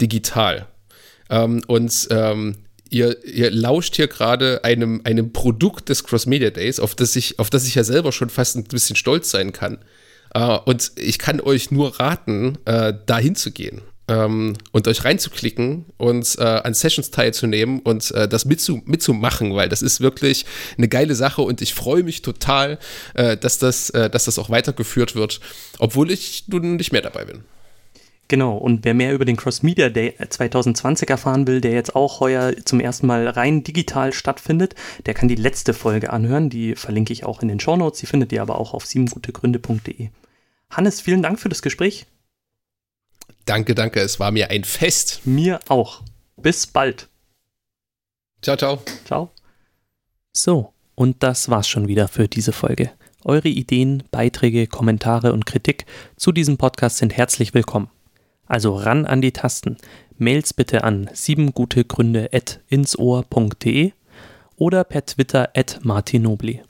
S2: Digital. Ähm, und ähm, ihr, ihr lauscht hier gerade einem, einem Produkt des Cross Media Days, auf das ich, auf das ich ja selber schon fast ein bisschen stolz sein kann. Uh, und ich kann euch nur raten, uh, da hinzugehen ähm, und euch reinzuklicken und äh, an Sessions teilzunehmen und äh, das mitzu mitzumachen, weil das ist wirklich eine geile Sache und ich freue mich total, äh, dass, das, äh, dass das auch weitergeführt wird, obwohl ich nun nicht mehr dabei bin.
S1: Genau, und wer mehr über den Cross Media Day 2020 erfahren will, der jetzt auch heuer zum ersten Mal rein digital stattfindet, der kann die letzte Folge anhören. Die verlinke ich auch in den Show Notes. Die findet ihr aber auch auf siebengutegründe.de. Hannes, vielen Dank für das Gespräch.
S2: Danke, danke. Es war mir ein Fest.
S1: Mir auch. Bis bald.
S2: Ciao, ciao.
S1: Ciao. So, und das war's schon wieder für diese Folge. Eure Ideen, Beiträge, Kommentare und Kritik zu diesem Podcast sind herzlich willkommen. Also ran an die Tasten. Mails bitte an siebengutegründe.insohr.de oder per Twitter at martinobli.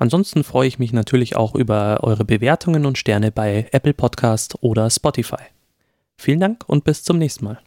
S1: Ansonsten freue ich mich natürlich auch über eure Bewertungen und Sterne bei Apple Podcast oder Spotify. Vielen Dank und bis zum nächsten Mal.